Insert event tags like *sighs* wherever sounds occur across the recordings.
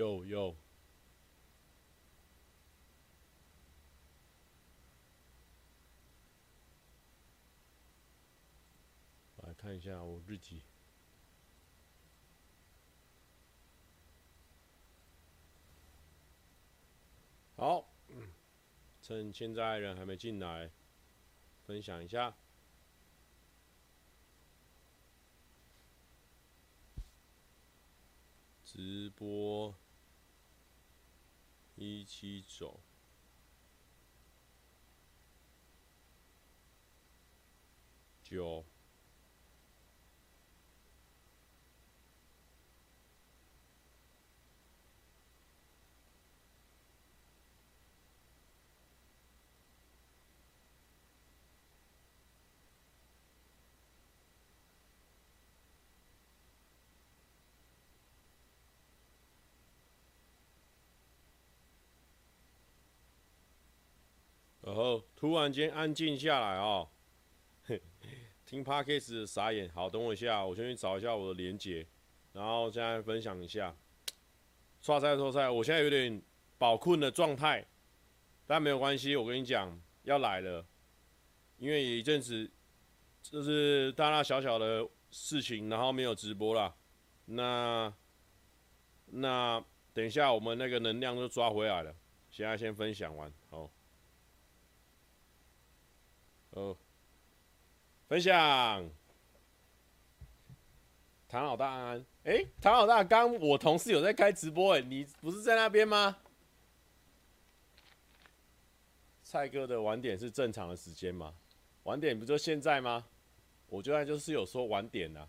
有有。来看一下我日记。好，趁现在人还没进来，分享一下。直播一七九，九。然后突然间安静下来哦，*laughs* 听 Podcast 傻眼。好，等我一下，我先去找一下我的连接，然后现在分享一下。刷赛说赛，我现在有点饱困的状态，但没有关系。我跟你讲，要来了，因为一阵子就是大大小小的事情，然后没有直播了。那那等一下，我们那个能量就抓回来了。现在先分享完，好。哦，分享，唐老大安安，哎、唐老大，刚我同事有在开直播，哎，你不是在那边吗？蔡哥的晚点是正常的时间吗？晚点不就现在吗？我觉得就是有说晚点呐。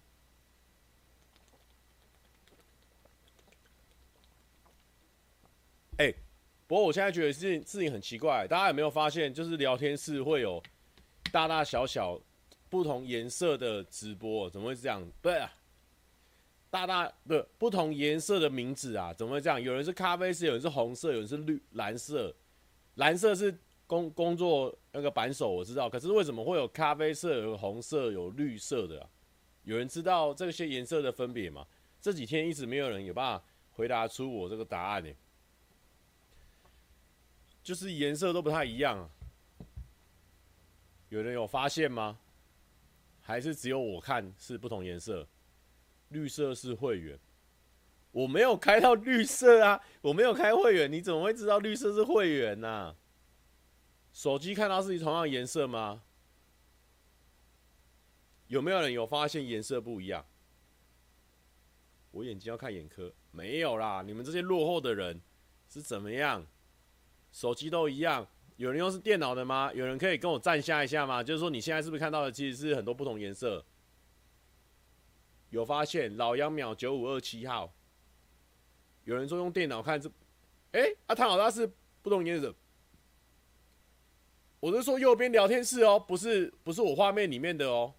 哎，不过我现在觉得事情事情很奇怪，大家有没有发现，就是聊天室会有。大大小小不同颜色的直播，怎么会这样？对啊，大大不不同颜色的名字啊，怎么会这样？有人是咖啡色，有人是红色，有人是绿蓝色。蓝色是工工作那个扳手，我知道。可是为什么会有咖啡色、有红色、有绿色的？有人知道这些颜色的分别吗？这几天一直没有人有办法回答出我这个答案呢。就是颜色都不太一样啊。有人有发现吗？还是只有我看是不同颜色？绿色是会员，我没有开到绿色啊，我没有开会员，你怎么会知道绿色是会员呢、手机看到是同样颜色吗？有没有人有发现颜色不一样？我眼睛要看眼科，没有啦，你们这些落后的人是怎么样？手机都一样。有人用是电脑的吗？有人可以跟我站下一下吗？就是说你现在是不是看到的其实是很多不同颜色？有发现？老杨秒九五二七号，有人说用电脑看这，哎、欸，啊，唐老大是不同颜色。我是说右边聊天室哦，不是不是我画面里面的哦。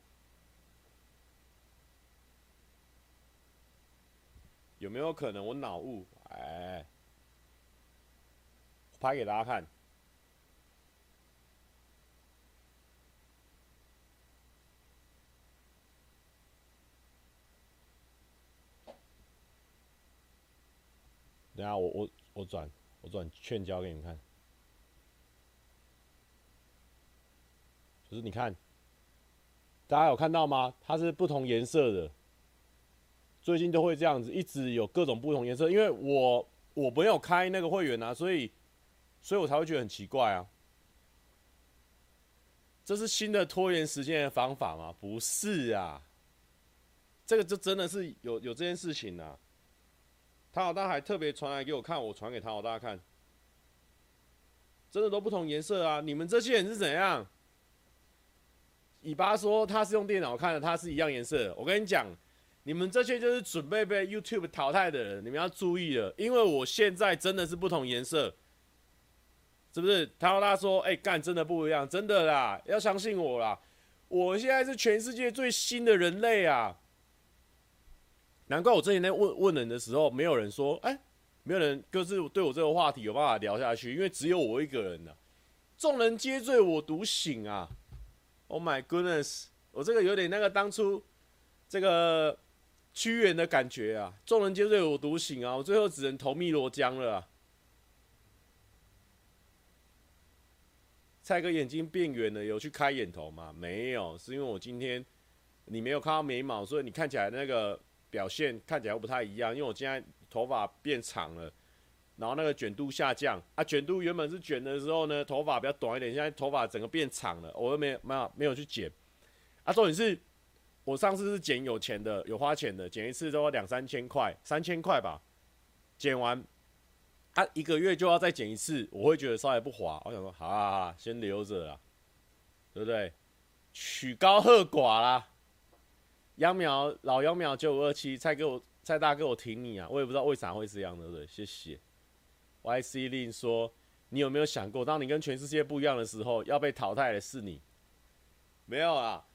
有没有可能我脑雾？哎，拍给大家看。等下我我我转我转劝交给你们看，就是你看，大家有看到吗？它是不同颜色的，最近都会这样子，一直有各种不同颜色。因为我我没有开那个会员啊，所以所以我才会觉得很奇怪啊。这是新的拖延时间的方法吗？不是啊，这个就真的是有有这件事情啊。唐老大还特别传来给我看，我传给唐老大看，真的都不同颜色啊！你们这些人是怎样？尾巴说他是用电脑看的，他是一样颜色。我跟你讲，你们这些就是准备被 YouTube 淘汰的人，你们要注意了，因为我现在真的是不同颜色，是不是？唐老大说：“哎、干，真的不一样，真的啦，要相信我啦！我现在是全世界最新的人类啊！”难怪我之前在问问人的时候，没有人说，哎、没有人就是对我这个话题有办法聊下去，因为只有我一个人呐、啊，众人皆醉我独醒啊！Oh my goodness，我这个有点那个当初这个屈原的感觉啊，众人皆醉我独醒啊，我最后只能投汨罗江了啊。蔡哥眼睛变圆了，有去开眼头吗？没有，是因为我今天你没有看到眉毛，所以你看起来那个表现看起来不太一样。因为我现在头发变长了，然后那个卷度下降啊，卷度原本是卷的时候呢，头发比较短一点，现在头发整个变长了，我又没有没有没有去剪。啊，重点是，我上次是剪有钱的，有花钱的，剪一次都要两三千块，三千块吧，剪完。啊、一个月就要再剪一次，我会觉得稍微不划。我想说，好好好，先留着啦，对不对？曲高和寡啦。秧苗老秧苗九五二七，蔡哥我蔡大哥我挺你啊！我也不知道为啥会这样，的对？谢谢。YC 令说，你有没有想过，当你跟全世界不一样的时候，要被淘汰的是你？没有啊，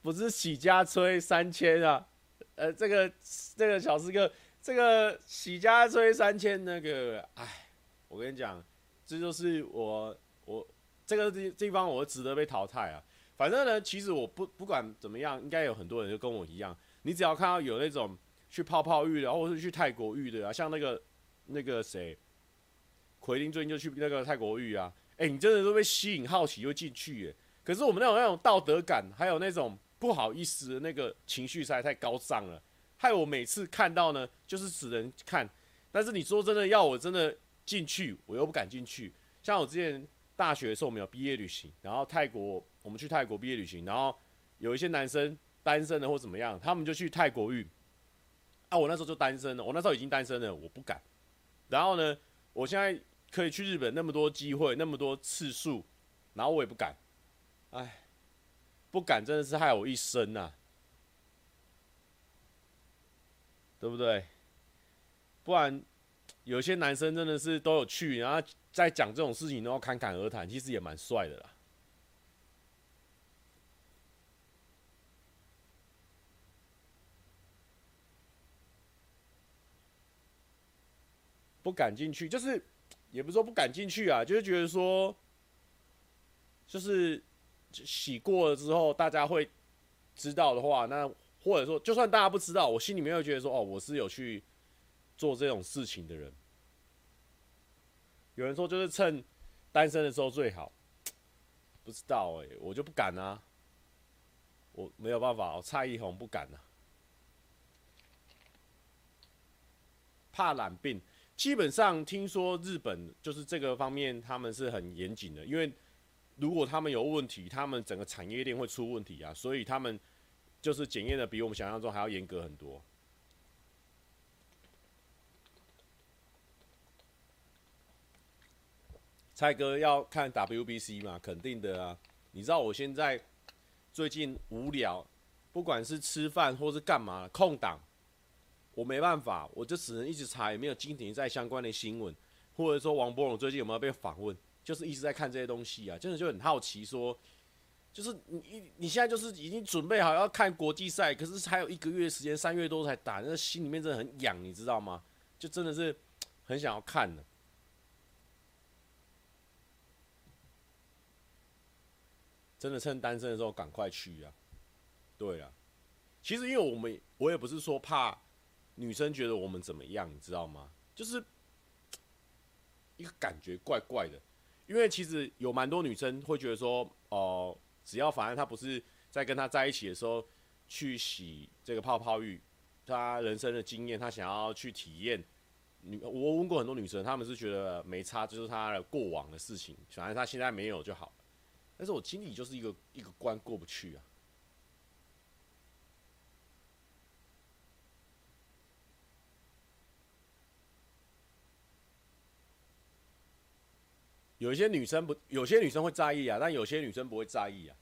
不是喜家吹三千啊，呃，这个这个小师哥。这个喜家吹三千，那个，哎，我跟你讲，这就是我我这个地地方，我值得被淘汰啊。反正呢，其实我不不管怎么样，应该有很多人就跟我一样。你只要看到有那种去泡泡浴的，或是去泰国浴的啊，像那个那个谁，奎林最近就去那个泰国浴啊，哎，你真的都被吸引好奇又进去耶。可是我们那种那种道德感，还有那种不好意思的那个情绪实在太高涨了。害我每次看到呢，就是只能看。但是你说真的，要我真的进去，我又不敢进去。像我之前大学的时候，我们有毕业旅行，然后泰国，我们去泰国毕业旅行，然后有一些男生单身的或怎么样，他们就去泰国浴。啊，我那时候就单身了，我那时候已经单身了，我不敢。然后呢，我现在可以去日本那么多机会，那么多次数，然后我也不敢。哎，不敢真的是害我一生呐。对不对？不然有些男生真的是都有去，然后在讲这种事情，然后侃侃而谈，其实也蛮帅的啦。不敢进去，就是也不是说不敢进去啊，就是觉得说，就是洗过了之后，大家会知道的话，那。或者说，就算大家不知道，我心里面会觉得说，哦，我是有去做这种事情的人。有人说，就是趁单身的时候最好，不知道哎、我就不敢啊，我没有办法，我蔡依红不敢啊，怕染病。基本上听说日本就是这个方面，他们是很严谨的，因为如果他们有问题，他们整个产业链会出问题啊，所以他们。就是检验的比我们想象中还要严格很多。蔡哥要看 WBC 嘛？肯定的啊！你知道我现在最近无聊，不管是吃饭或是干嘛，空档，我没办法，我就只能一直查有没有经典在相关的新闻，或者说王柏融最近有没有被访问，就是一直在看这些东西啊，真的就很好奇说。就是你你现在就是已经准备好要看国际赛，可是还有一个月时间，三月多才打，那心里面真的很痒，你知道吗？就真的是很想要看的。真的趁单身的时候赶快去啊！对啊，其实因为我们我也不是说怕女生觉得我们怎么样，你知道吗？就是一个感觉怪怪的，因为其实有蛮多女生会觉得说哦。只要反正他不是在跟他在一起的时候去洗这个泡泡浴，他人生的经验，他想要去体验。女，我问过很多女生，他们是觉得没差，就是他的过往的事情，反正他现在没有就好。但是我心里就是一个一个关过不去啊。有一些女生不，有些女生会在意啊，但有些女生不会在意啊。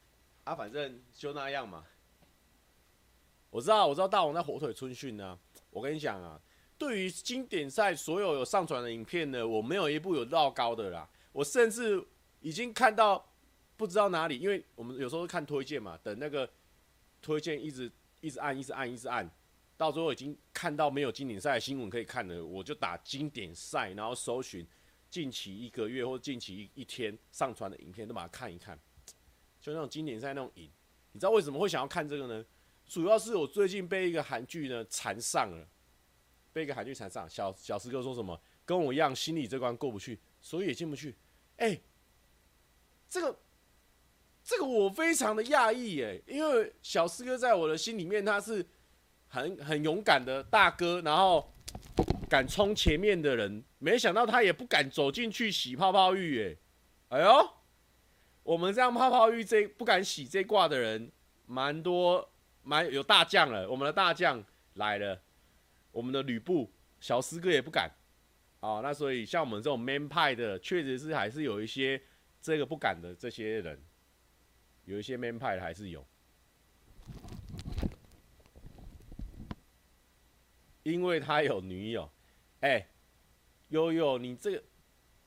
啊，反正就那样嘛。我知道，我知道大王在火腿春训呢。我跟你讲啊，对于经典赛所有有上传的影片呢，我没有一部有绕高的啦。我甚至已经看到不知道哪里，因为我们有时候看推荐嘛，等那个推荐一直一直按，一直按，一直按，到最后已经看到没有经典赛的新闻可以看了，我就打经典赛，然后搜寻。近期一个月或近期一一天上传的影片，都把它看一看，就那种经典赛那种影，你知道为什么会想要看这个呢？主要是我最近被一个韩剧呢缠上了，被一个韩剧缠上。小小师哥说什么？跟我一样，心里这关过不去，所以也进不去。哎、这个这个我非常的讶异哎，因为小师哥在我的心里面他是很很勇敢的大哥，然后敢冲前面的人，没想到他也不敢走进去洗泡泡浴哎，哎呦！我们这样泡泡浴这不敢洗这挂的人，蛮多，蛮有大将了。我们的大将来了，我们的吕布小师哥也不敢。哦，那所以像我们这种 man 派的，确实是还是有一些这个不敢的这些人，有一些 man 派的还是有，因为他有女友。哎，悠悠，你这个。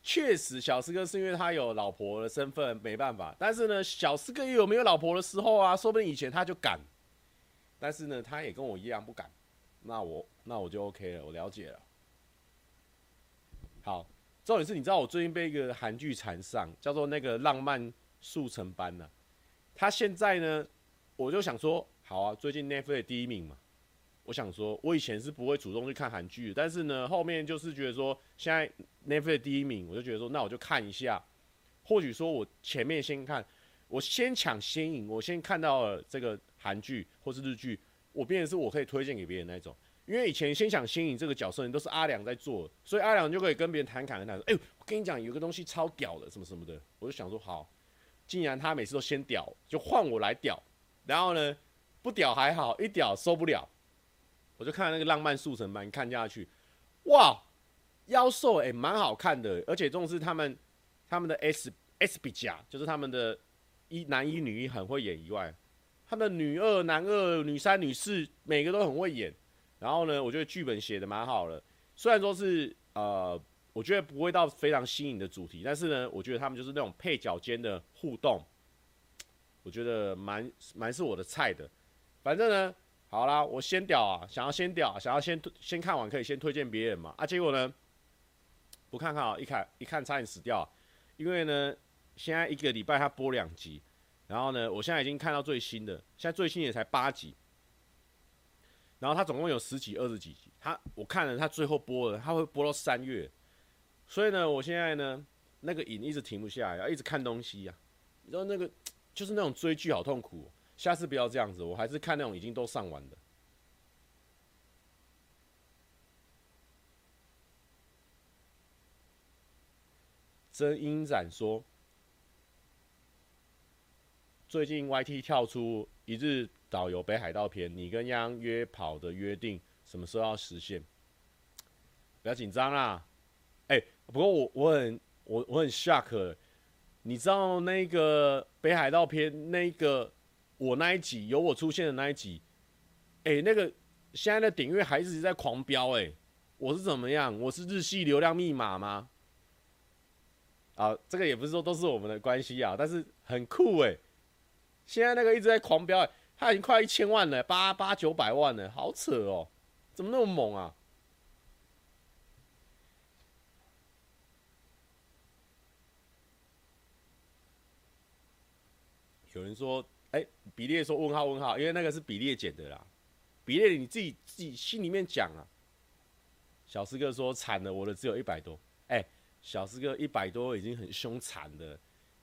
确实，小师哥是因为他有老婆的身份，没办法。但是呢，小师哥也有没有老婆的时候啊？说不定以前他就敢，但是呢，他也跟我一样不敢。那我那我就 OK 了，我了解了。好，重点是，你知道我最近被一个韩剧缠上，叫做那个《浪漫速成班》呢。他现在呢，我就想说，好啊，最近 Netflix 第一名嘛。我想说，我以前是不会主动去看韩剧，但是呢，后面就是觉得说，现在 Netflix 第一名，我就觉得说，那我就看一下。或许说我前面先看，我先抢先赢，我先看到了这个韩剧或是日剧，我变成是我可以推荐给别人那种。因为以前先抢先赢这个角色，人都是阿良在做，所以阿良就可以跟别人谈侃谈说，哎、欸，我跟你讲，有个东西超屌的，什么什么的。我就想说，好，既然他每次都先屌，就换我来屌。然后呢，不屌还好，一屌受不了。我就看那个浪漫速成班，看下去，哇，妖兽哎，蛮好看的，而且重视他们他们的 S S 比甲，就是他们的一男一女一很会演以外，他们的女二、男二、女三、女四每个都很会演。然后呢，我觉得剧本写的蛮好的，虽然说是呃，我觉得不会到非常新颖的主题，但是呢，我觉得他们就是那种配角间的互动，我觉得蛮蛮是我的菜的，反正呢。好啦，我先屌啊！想要先屌，想要先先看完，可以先推荐别人嘛。啊，结果呢，不看看啊，一看一看差点死掉，因为呢，现在一个礼拜他播两集，然后呢，我现在已经看到最新的，现在最新也才八集，然后他总共有十几、二十几集，他我看了他最后播了，他会播到三月，所以呢，我现在呢，那个瘾一直停不下来，要一直看东西呀、啊，你知道那个就是那种追剧好痛苦、下次不要这样子，我还是看那种已经都上完的。真英展说，最近 YT 跳出一日导游北海道篇，你跟央约跑的约定什么时候要实现？不要紧张啦，哎，不过我我很我我很 shock，你知道那个北海道篇那个。我那一集有我出现的那一集，哎、那个现在的点阅还一直在狂飙，哎，我是怎么样？我是日系流量密码吗？啊，这个也不是说都是我们的关系啊，但是很酷哎！现在那个一直在狂飙，哎，他已经快一千万了，八八九百万了，好扯哦，怎么那么猛啊？有人说。比列说问号问号，因为那个是比列剪的啦。比列你自己自己心里面讲啊。小师哥说惨了，我的只有一百多。哎、小师哥一百多已经很凶残的，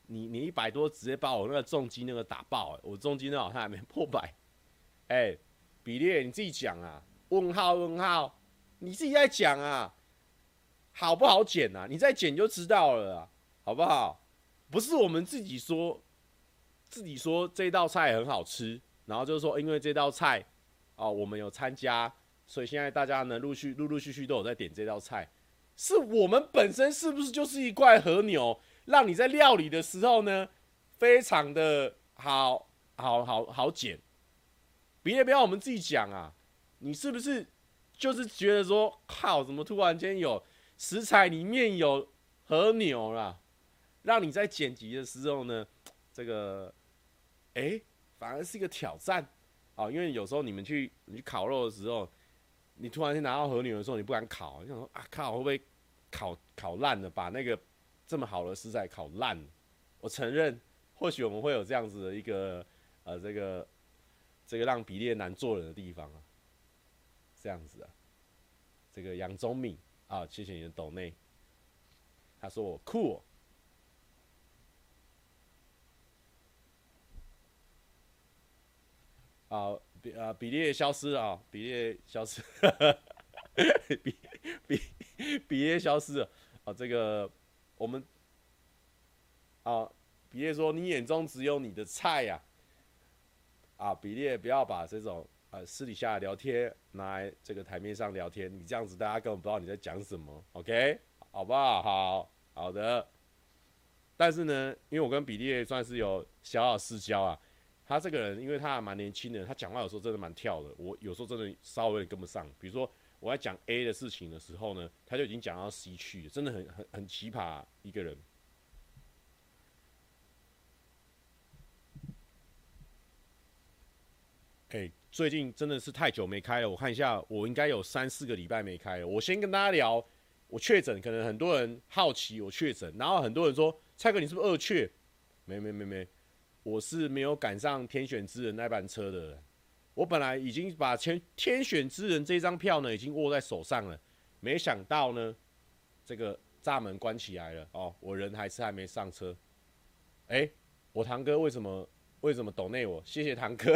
你你一百多直接把我那个重机那个打爆，欸，我重机那好像还没破百。*laughs* 哎、比列你自己讲啊，问号问号，你自己在讲啊，好不好剪啊？你再剪就知道了，好不好？不是我们自己说。自己说这道菜很好吃，然后就是说，因为这道菜，哦，我们有参加，所以现在大家呢陆续陆陆续续都有在点这道菜。是我们本身是不是就是一块和牛，让你在料理的时候呢，非常的好好好好剪？别不要我们自己讲啊，你是不是就是觉得说，靠，怎么突然间有食材里面有和牛啦，让你在剪辑的时候呢，这个。哎、反而是一个挑战啊！因为有时候你们去你去烤肉的时候，你突然间拿到和牛的时候，你不敢烤，你想说啊靠，会不会烤烤烂了？把那个这么好的食材烤烂？我承认，或许我们会有这样子的一个呃这个这个让比利难做人的地方啊，这样子啊，这个杨宗敏啊，谢谢你的抖内，他说我酷。啊，比啊比利消失了啊，比利消失，*laughs* 比比比利消失了啊，这个我们啊，比利说你眼中只有你的菜呀，啊，啊，比利不要把这种呃私底下聊天拿来这个台面上聊天，你这样子大家根本不知道你在讲什么，OK，好不好？好好的，但是呢，因为我跟比利算是有小小私交啊。他这个人，因为他还蛮年轻的，他讲话有时候真的蛮跳的。我有时候真的稍微跟不上。比如说我在讲 A 的事情的时候呢，他就已经讲到 C 去，真的很很很奇葩一个人。哎，最近真的是太久没开了，我看一下，我应该有三四个礼拜没开了。我先跟大家聊，我确诊，可能很多人好奇我确诊，然后很多人说蔡哥你是不是二确？没没没没。我是没有赶上天选之人那班车的，我本来已经把天天选之人这张票呢已经握在手上了，没想到呢，这个闸门关起来了哦，我人还是还没上车。哎，我堂哥为什么为什么抖内我？谢谢堂哥。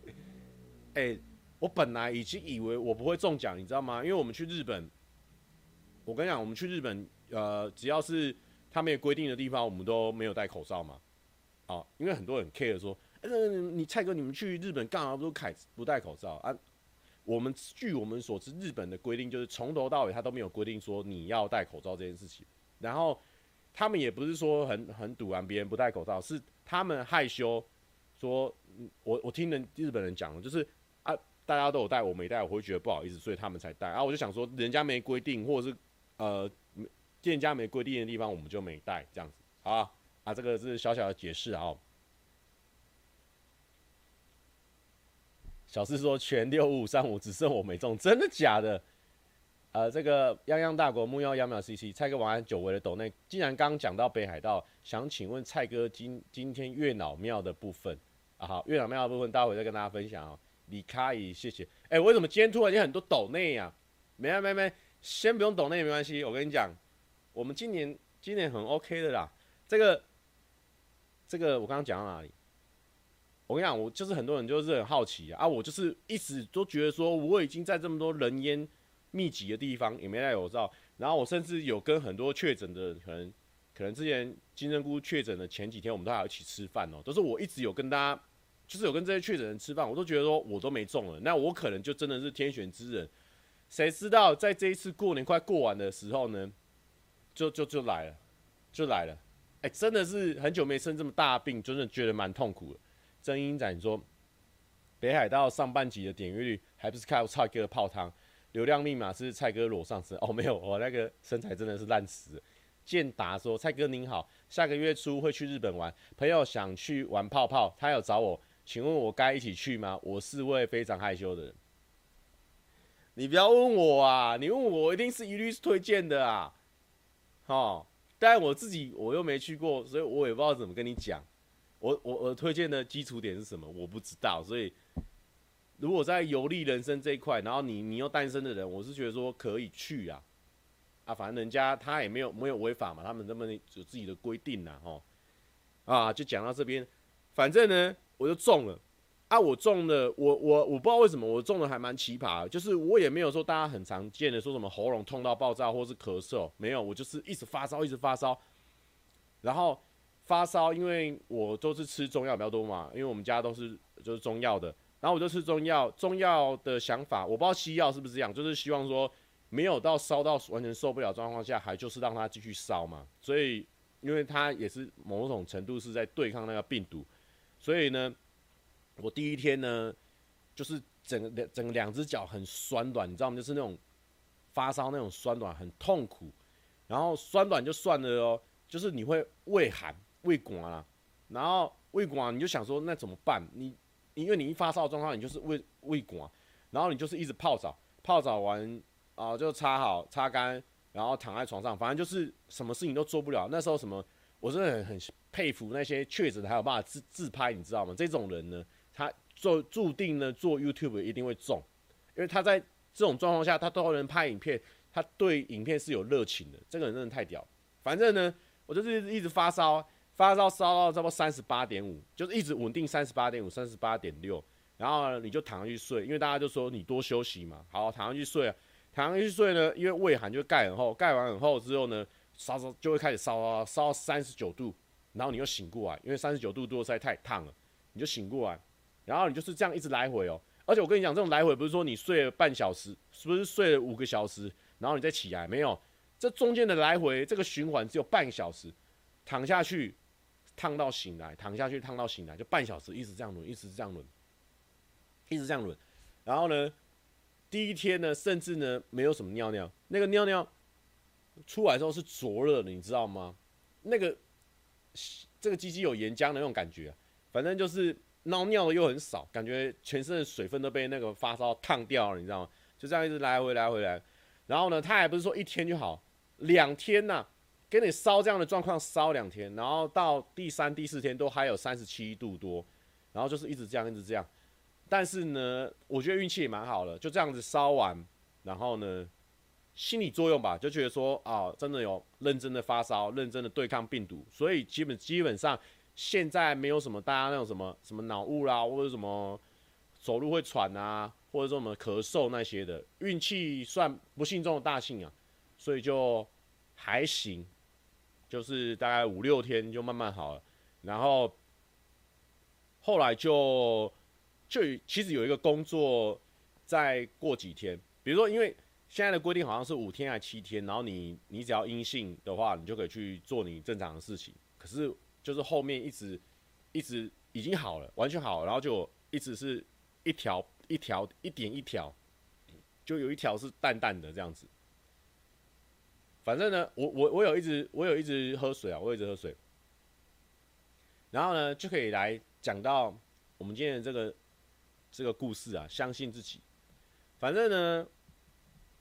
*laughs* 哎，我本来已经以为我不会中奖，你知道吗？因为我们去日本，我跟你讲，我们去日本，呃，只要是他们有规定的地方，我们都没有戴口罩嘛。啊，因为很多人 care 说，呃，你蔡哥，你们去日本干嘛不开不戴口罩啊？我们据我们所知，日本的规定就是从头到尾他都没有规定说你要戴口罩这件事情。然后他们也不是说很很堵拦别人不戴口罩，是他们害羞说，我我听人日本人讲，就是啊，大家都有戴，我没戴，我会觉得不好意思，所以他们才戴。啊我就想说，人家没规定，或者是呃店家没规定的地方，我们就没戴，这样子，啊。啊，这个是小小的解释啊。小四说全六五三五只剩我没中，真的假的？呃，这个泱泱大国木妖幺秒 CC 蔡哥晚安，久违的抖内，既然刚讲到北海道，想请问蔡哥今今天月老庙的部分啊，好，月老庙的部分待会再跟大家分享哦。李卡伊，谢谢。哎、为什么今天突然间很多抖内呀？没啊没没，先不用抖内没关系，我跟你讲，我们今年今年很 OK 的啦，这个。这个我刚刚讲到哪里？我跟你讲，我就是很多人就是很好奇啊，我就是一直都觉得说我已经在这么多人烟密集的地方也没戴口罩，然后我甚至有跟很多确诊的可能，可能之前金针菇确诊的前几天，我们都还要一起吃饭哦，都是我一直有跟大家，就是有跟这些确诊人吃饭，我都觉得说我都没中了，那我可能就真的是天选之人，谁知道在这一次过年快过完的时候呢，就就就来了，就来了。真的是很久没生这么大病，真的觉得蛮痛苦的。曾英仔说，北海道上半集的点阅率还不是靠蔡哥泡汤，流量密码是蔡哥裸上身。哦，没有，我那个身材真的是烂死了。健达说，蔡哥您好，下个月初会去日本玩，朋友想去玩泡泡，他有找我，请问我该一起去吗？我是位非常害羞的人。你不要问我啊，你问我，我一定是一律是推荐的啊。好。但我自己我又没去过，所以我也不知道怎么跟你讲。我我我推荐的基础点是什么？我不知道。所以如果在游历人生这一块，然后你你又单身的人，我是觉得说可以去啊。啊，反正人家他也没有没有违法嘛，他们那么有自己的规定呐，吼。啊，就讲到这边，反正呢，我就中了。啊，我中的，我我我不知道为什么我中的还蛮奇葩，就是我也没有说大家很常见的说什么喉咙痛到爆炸或是咳嗽，没有，我就是一直发烧，一直发烧，然后发烧，因为我都是吃中药比较多嘛，因为我们家都是就是中药的，然后我就吃中药，中药的想法我不知道西药是不是这样，就是希望说没有到烧到完全受不了状况下，还就是让它继续烧嘛，所以因为它也是某种程度是在对抗那个病毒，所以呢。我第一天呢，就是整个两整个两只脚很酸软，你知道吗？就是那种发烧那种酸软，很痛苦。然后酸软就算了哦，就是你会胃寒、畏寒啦。然后畏寒，你就想说那怎么办？你因为你一发烧的状况，你就是畏畏寒，然后你就是一直泡澡，泡澡完啊、就擦好、擦干，然后躺在床上，反正就是什么事情都做不了。那时候什么，我真的很很佩服那些确诊还有办法自自拍，你知道吗？这种人呢。做注定呢做 YouTube 一定会中，因为他在这种状况下他都能拍影片，他对影片是有热情的，这个人真的太屌。反正呢，我就是一直发烧，发烧烧到差不多三十八点五，就是一直稳定三十八点五、三十八点六，然后呢你就躺上去睡，因为大家就说你多休息嘛，好躺上去睡啊，躺上去睡呢，因为胃寒就盖很厚，盖完很厚之后呢，烧烧就会开始烧烧烧到三十九度，然后你又醒过来，因为三十九度多实在太烫了，你就醒过来，然后你就是这样一直来回哦，而且我跟你讲，这种来回不是说你睡了半小时，是不是睡了五个小时，然后你再起来，没有。这中间的来回，这个循环只有半小时，躺下去烫到醒来，躺下去烫到醒来，就半小时，一直这样轮，一直这样轮，一直这样轮。然后呢，第一天呢，甚至呢没有什么尿尿，那个尿尿出来之后是灼热的，你知道吗？那个这个鸡鸡有岩浆的那种感觉，反正就是尿尿的又很少，感觉全身的水分都被那个发烧烫掉了，你知道吗？就这样一直来回来回来。然后呢，他还不是说一天就好。两天呐、啊，给你烧这样的状况烧两天，然后到第三、第四天都还有三十七度多，然后就是一直这样，一直这样。但是呢，我觉得运气也蛮好的，就这样子烧完，然后呢，心理作用吧，就觉得说啊，真的有认真的发烧，认真的对抗病毒，所以基本基本上现在没有什么大家那种什么什么脑雾啦，或者什么走路会喘啊，或者说什么咳嗽那些的，运气算不幸中的大幸啊。所以就还行，就是大概五六天就慢慢好了，然后后来就就其实有一个工作，再过几天，比如说因为现在的规定好像是五天还七天，然后你你只要阴性的话，你就可以去做你正常的事情。可是就是后面一直一直已经好了，完全好了，然后就一直是一条一条一点一条，就有一条是淡淡的这样子。反正呢，我我我有一直我有一直喝水啊，我一直喝水。然后呢，就可以来讲到我们今天的这个这个故事啊，相信自己。反正呢，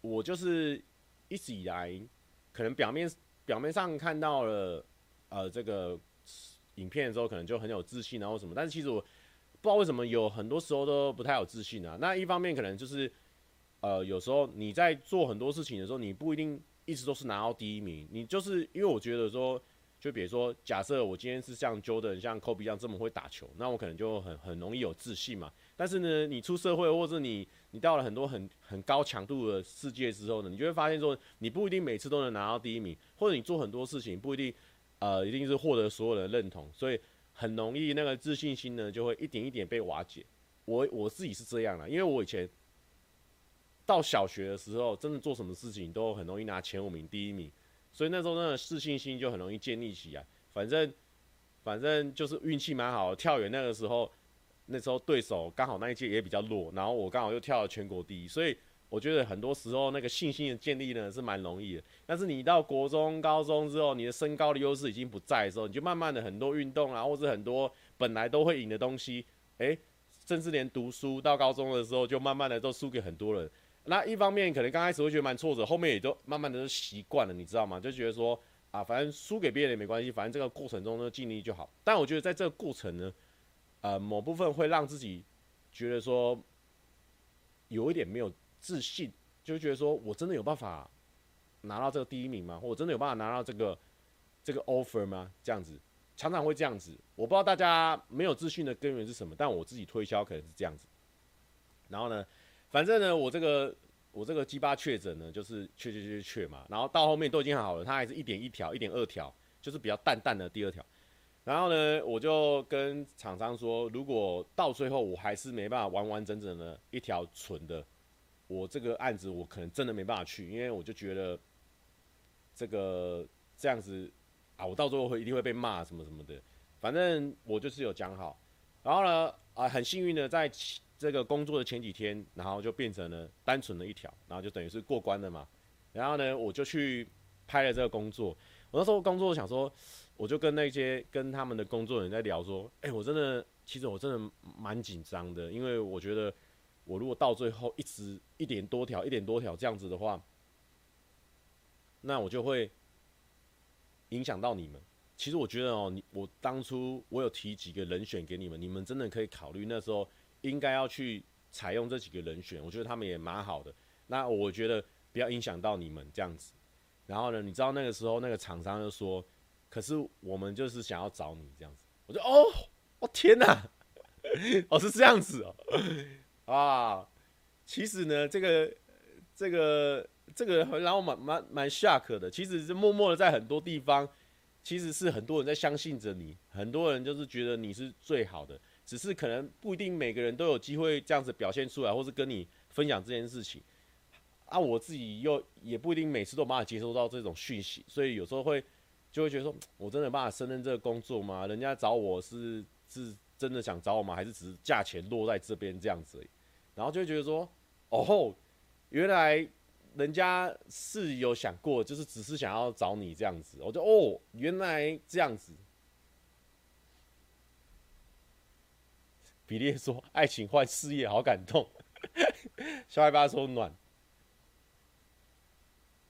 我就是一直以来，可能表面表面上看到了呃这个影片的时候，可能就很有自信啊或什么，但是其实我不知道为什么有很多时候都不太有自信啊。那一方面可能就是呃有时候你在做很多事情的时候，你不一定。一直都是拿到第一名，你就是因为我觉得说，就比如说，假设我今天是像 Jordan、像 Kobe 一样这么会打球，那我可能就很很容易有自信嘛。但是呢，你出社会或者你你到了很多很很高强度的世界之后呢，你就会发现说，你不一定每次都能拿到第一名，或者你做很多事情不一定，呃，一定是获得所有人的认同，所以很容易那个自信心呢就会一点一点被瓦解。我我自己是这样的，因为我以前。到小学的时候，真的做什么事情都很容易拿前五名、第一名，所以那时候那个自信心就很容易建立起来。反正，反正就是运气蛮好。跳远那个时候，那时候对手刚好那一届也比较弱，然后我刚好又跳了全国第一，所以我觉得很多时候那个信心的建立呢是蛮容易的。但是你到国中、高中之后，你的身高的优势已经不在的时候，你就慢慢的很多运动啊，或者很多本来都会赢的东西，诶，甚至连读书到高中的时候，就慢慢的都输给很多人。那一方面可能刚开始会觉得蛮挫折，后面也就慢慢的都习惯了，你知道吗？就觉得说啊，反正输给别人也没关系，反正这个过程中呢尽力就好。但我觉得在这个过程呢，呃，某部分会让自己觉得说有一点没有自信，就觉得说我真的有办法拿到这个第一名吗？或我真的有办法拿到这个这个 offer 吗？这样子常常会这样子。我不知道大家没有自信的根源是什么，但我自己推销可能是这样子。然后呢，反正呢，我这个我这个鸡巴确诊呢，就是确确确确嘛，然后到后面都已经好了，它还是一点一条，一点二条，就是比较淡淡的第二条。然后呢，我就跟厂商说，如果到最后我还是没办法完完整整的一条纯的，我这个案子我可能真的没办法去，因为我就觉得这个这样子啊，我到最后会一定会被骂什么什么的。反正我就是有讲好，然后呢，啊，很幸运的在。这个工作的前几天，然后就变成了单纯的一条，然后就等于是过关了嘛。然后呢，我就去拍了这个工作。我那时候工作想说，我就跟那些跟他们的工作人员在聊说，哎，我真的，其实我真的蛮紧张的，因为我觉得我如果到最后一直一点多条、一点多条这样子的话，那我就会影响到你们。其实我觉得哦，你我当初我有提几个人选给你们，你们真的可以考虑那时候。应该要去采用这几个人选，我觉得他们也蛮好的。那我觉得不要影响到你们这样子。然后呢，你知道那个时候那个厂商就说：“可是我们就是想要找你这样子。”我就哦，哦天哪，*laughs* 哦是这样子哦，啊，其实呢，这个这个这个让我蛮蛮蛮 shock 的。其实是默默的在很多地方，其实是很多人在相信着你，很多人就是觉得你是最好的，只是可能不一定每个人都有机会这样子表现出来，或是跟你分享这件事情。啊，我自己又也不一定每次都有办法接收到这种讯息，所以有时候会就会觉得说，我真的有办法胜任这个工作吗？人家找我是是真的想找我吗？还是只是价钱落在这边这样子而已？然后就会觉得说，哦，原来人家是有想过，就是只是想要找你这样子。我就哦，原来这样子。比利说，爱情换事业，好感动。*laughs* 小海巴说暖。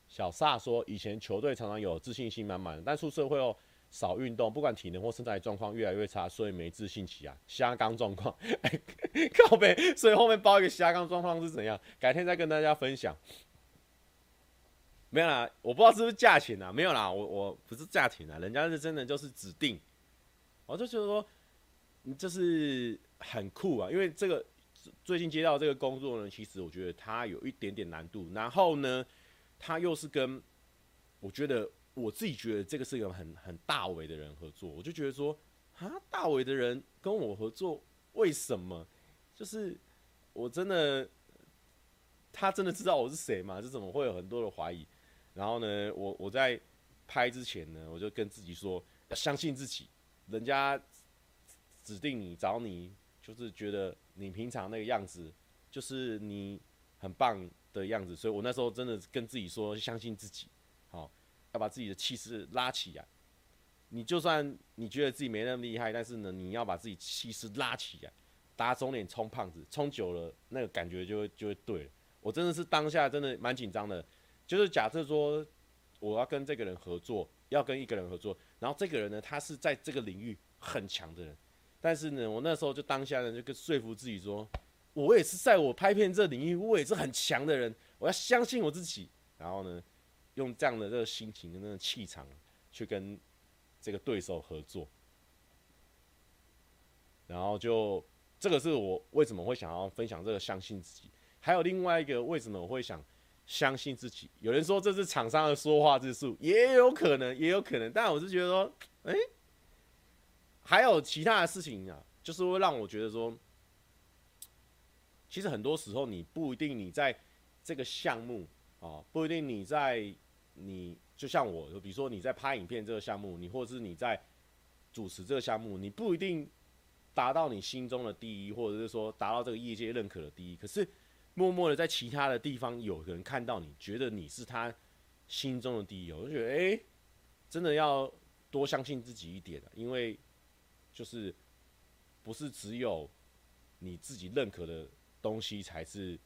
小萨说：“以前球队常常有自信心满满，但出社会后少运动，不管体能或身材状况越来越差，所以没自信起啊。虾缸状况，*laughs* 靠背，所以后面包一个虾缸状况是怎样？改天再跟大家分享。没有啦，我不知道是不是价钱啊？没有啦，我我不是价钱啊，人家是真的就是指定。我就觉得说，你就是很酷啊，因为这个最近接到这个工作呢，其实我觉得它有一点点难度。然后呢？”他又是跟，我觉得我自己觉得这个是一个很很大尾的人合作，我就觉得说，啊，大尾的人跟我合作，为什么？就是我真的，他真的知道我是谁吗？这怎么会有很多的怀疑？然后呢，我我在拍之前呢，我就跟自己说，要相信自己，人家指定你找你，就是觉得你平常那个样子，就是你很棒。的样子，所以我那时候真的跟自己说，相信自己，好，要把自己的气势拉起来。你就算你觉得自己没那么厉害，但是呢，你要把自己气势拉起来，打肿脸充胖子，充久了那个感觉就会就会对了。我真的是当下真的蛮紧张的，就是假设说我要跟这个人合作，要跟一个人合作，然后这个人呢，他是在这个领域很强的人，但是呢，我那时候就当下呢就跟说服自己说。我也是在我拍片这领域，我也是很强的人。我要相信我自己，然后呢，用这样的这个心情跟那个气场去跟这个对手合作。然后就这个是我为什么会想要分享这个相信自己。还有另外一个为什么我会想相信自己？有人说这是厂商的说话之术，也有可能，也有可能。但我是觉得说，哎，还有其他的事情啊，就是会让我觉得说。其实很多时候，你不一定你在这个项目啊，不一定你在你就像我，比如说你在拍影片这个项目，你或者是你在主持这个项目，你不一定达到你心中的第一，或者是说达到这个业界认可的第一。可是默默的在其他的地方，有人看到你，觉得你是他心中的第一，我就觉得哎、真的要多相信自己一点，因为就是不是只有你自己认可的。东西才是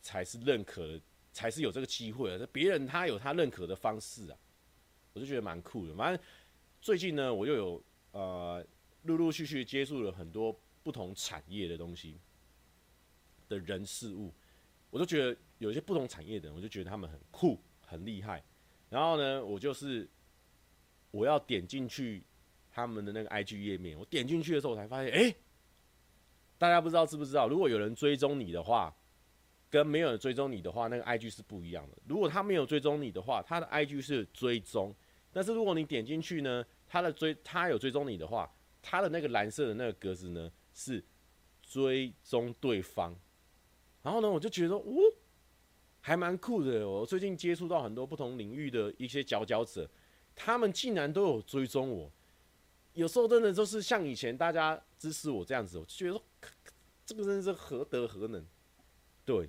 才是认可的，才是有这个机会的。别人他有他认可的方式啊，我就觉得蛮酷的。反正最近呢，我又有呃陆陆续续接触了很多不同产业的东西的人事物，我就觉得有一些不同产业的人，我就觉得他们很酷很厉害。然后呢，我就是我要点进去他们的那个 IG 页面，我点进去的时候，我才发现，哎、大家不知道知不知道？如果有人追踪你的话，跟没有人追踪你的话，那个 IG 是不一样的。如果他没有追踪你的话，他的 IG 是追踪；但是如果你点进去呢，他的追他有追踪你的话，他的那个蓝色的那个格子呢是追踪对方。然后呢，我就觉得哦，还蛮酷的。我最近接触到很多不同领域的一些佼佼者，他们竟然都有追踪我。有时候真的就是像以前大家支持我这样子，我就觉得，这个真的是何德何能？对，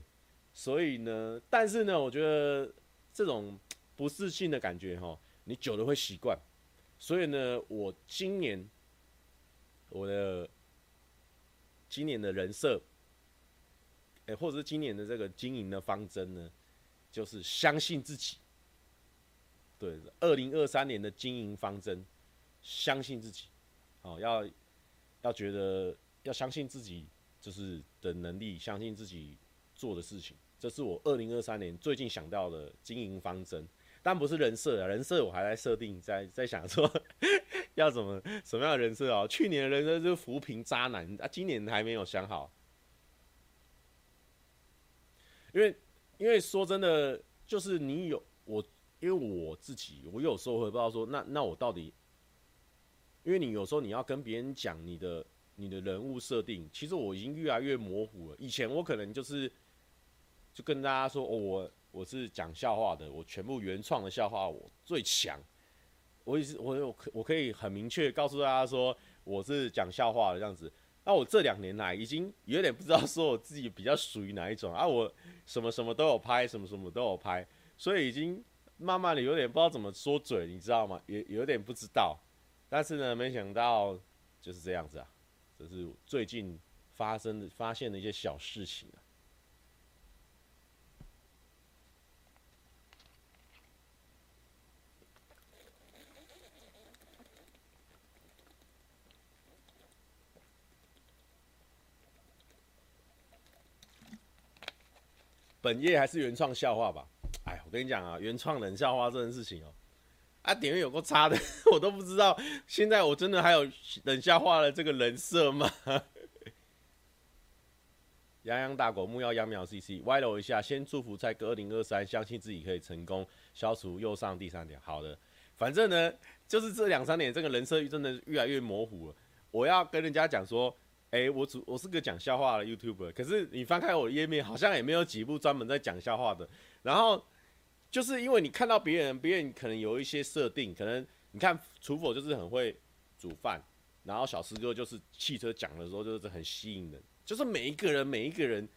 所以呢，但是呢，我觉得这种不自信的感觉哈，你久了会习惯。所以呢，我今年我的今年的人设，哎，或者是今年的这个经营的方针呢，就是相信自己。对，二零二三年的经营方针。相信自己，哦，要要觉得要相信自己就是的能力，相信自己做的事情。这是我二零二三年最近想到的经营方针，但不是人设啊，人设我还在设定，在在想说 *laughs* 要怎么什么样的人设啊？去年的人设是扶贫渣男啊，今年还没有想好。因为因为说真的，就是你有我，因为我自己，我有时候会不知道说，那那我到底，因为你有时候你要跟别人讲你的你的人物设定，其实我已经越来越模糊了。以前我可能就是。就跟大家说，我我是讲笑话的，我全部原创的笑话我最强。我也是，我我我可以很明确告诉大家说，我是讲笑话的这样子。那我这两年来已经有点不知道说我自己比较属于哪一种啊。我什么什么都有拍，什么什么都有拍，所以已经慢慢的有点不知道怎么说嘴，你知道吗？也有点不知道。但是呢，没想到就是这样子啊，这是最近发生的发现的一些小事情啊。本业还是原创笑话吧。哎，我跟你讲啊，原创冷笑话这件事情哦、啊，点阅有够差的，*laughs* 我都不知道。现在我真的还有冷笑话的这个人设吗？*laughs* 洋洋大狗木曜秧苗 CC 歪楼一下，先祝福蔡哥二零二三，相信自己可以成功消除右上第三点。好的，反正呢，就是这两三年这个人设真的越来越模糊了。我要跟人家讲说。哎、我主我是个讲笑话的 YouTuber，可是你翻开我的页面，好像也没有几部专门在讲笑话的。然后就是因为你看到别人，别人可能有一些设定，可能你看厨佛就是很会煮饭，然后小师哥就是汽车讲的时候就是很吸引人，就是每一个人每一个人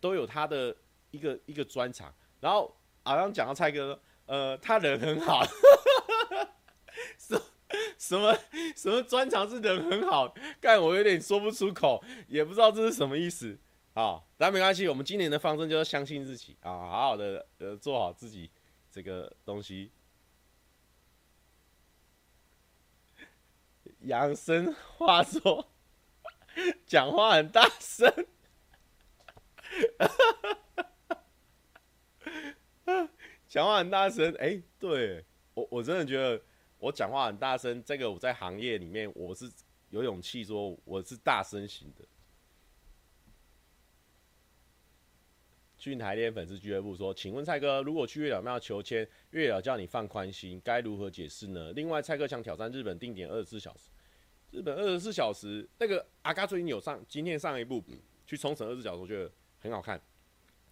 都有他的一个一个专长。然后好像讲到蔡哥，呃，他人很好。*laughs* *laughs* 什么什么专长是人很好，但我有点说不出口，也不知道这是什么意思啊。但没关系，我们今年的方针就是相信自己啊，好好的呃做好自己这个东西。养生话说，讲话很大声，*laughs* 讲话很大声，哎，对我我真的觉得。我讲话很大声，这个我在行业里面我是有勇气说我是大声型的。俊台恋粉丝俱乐部说：“请问蔡哥，如果去月老庙求签，月老叫你放宽心，该如何解释呢？”另外，蔡哥想挑战日本定点二十四小时。日本二十四小时，那个阿嘎最近有上，今天上一部去冲绳二十四小时，我觉得很好看，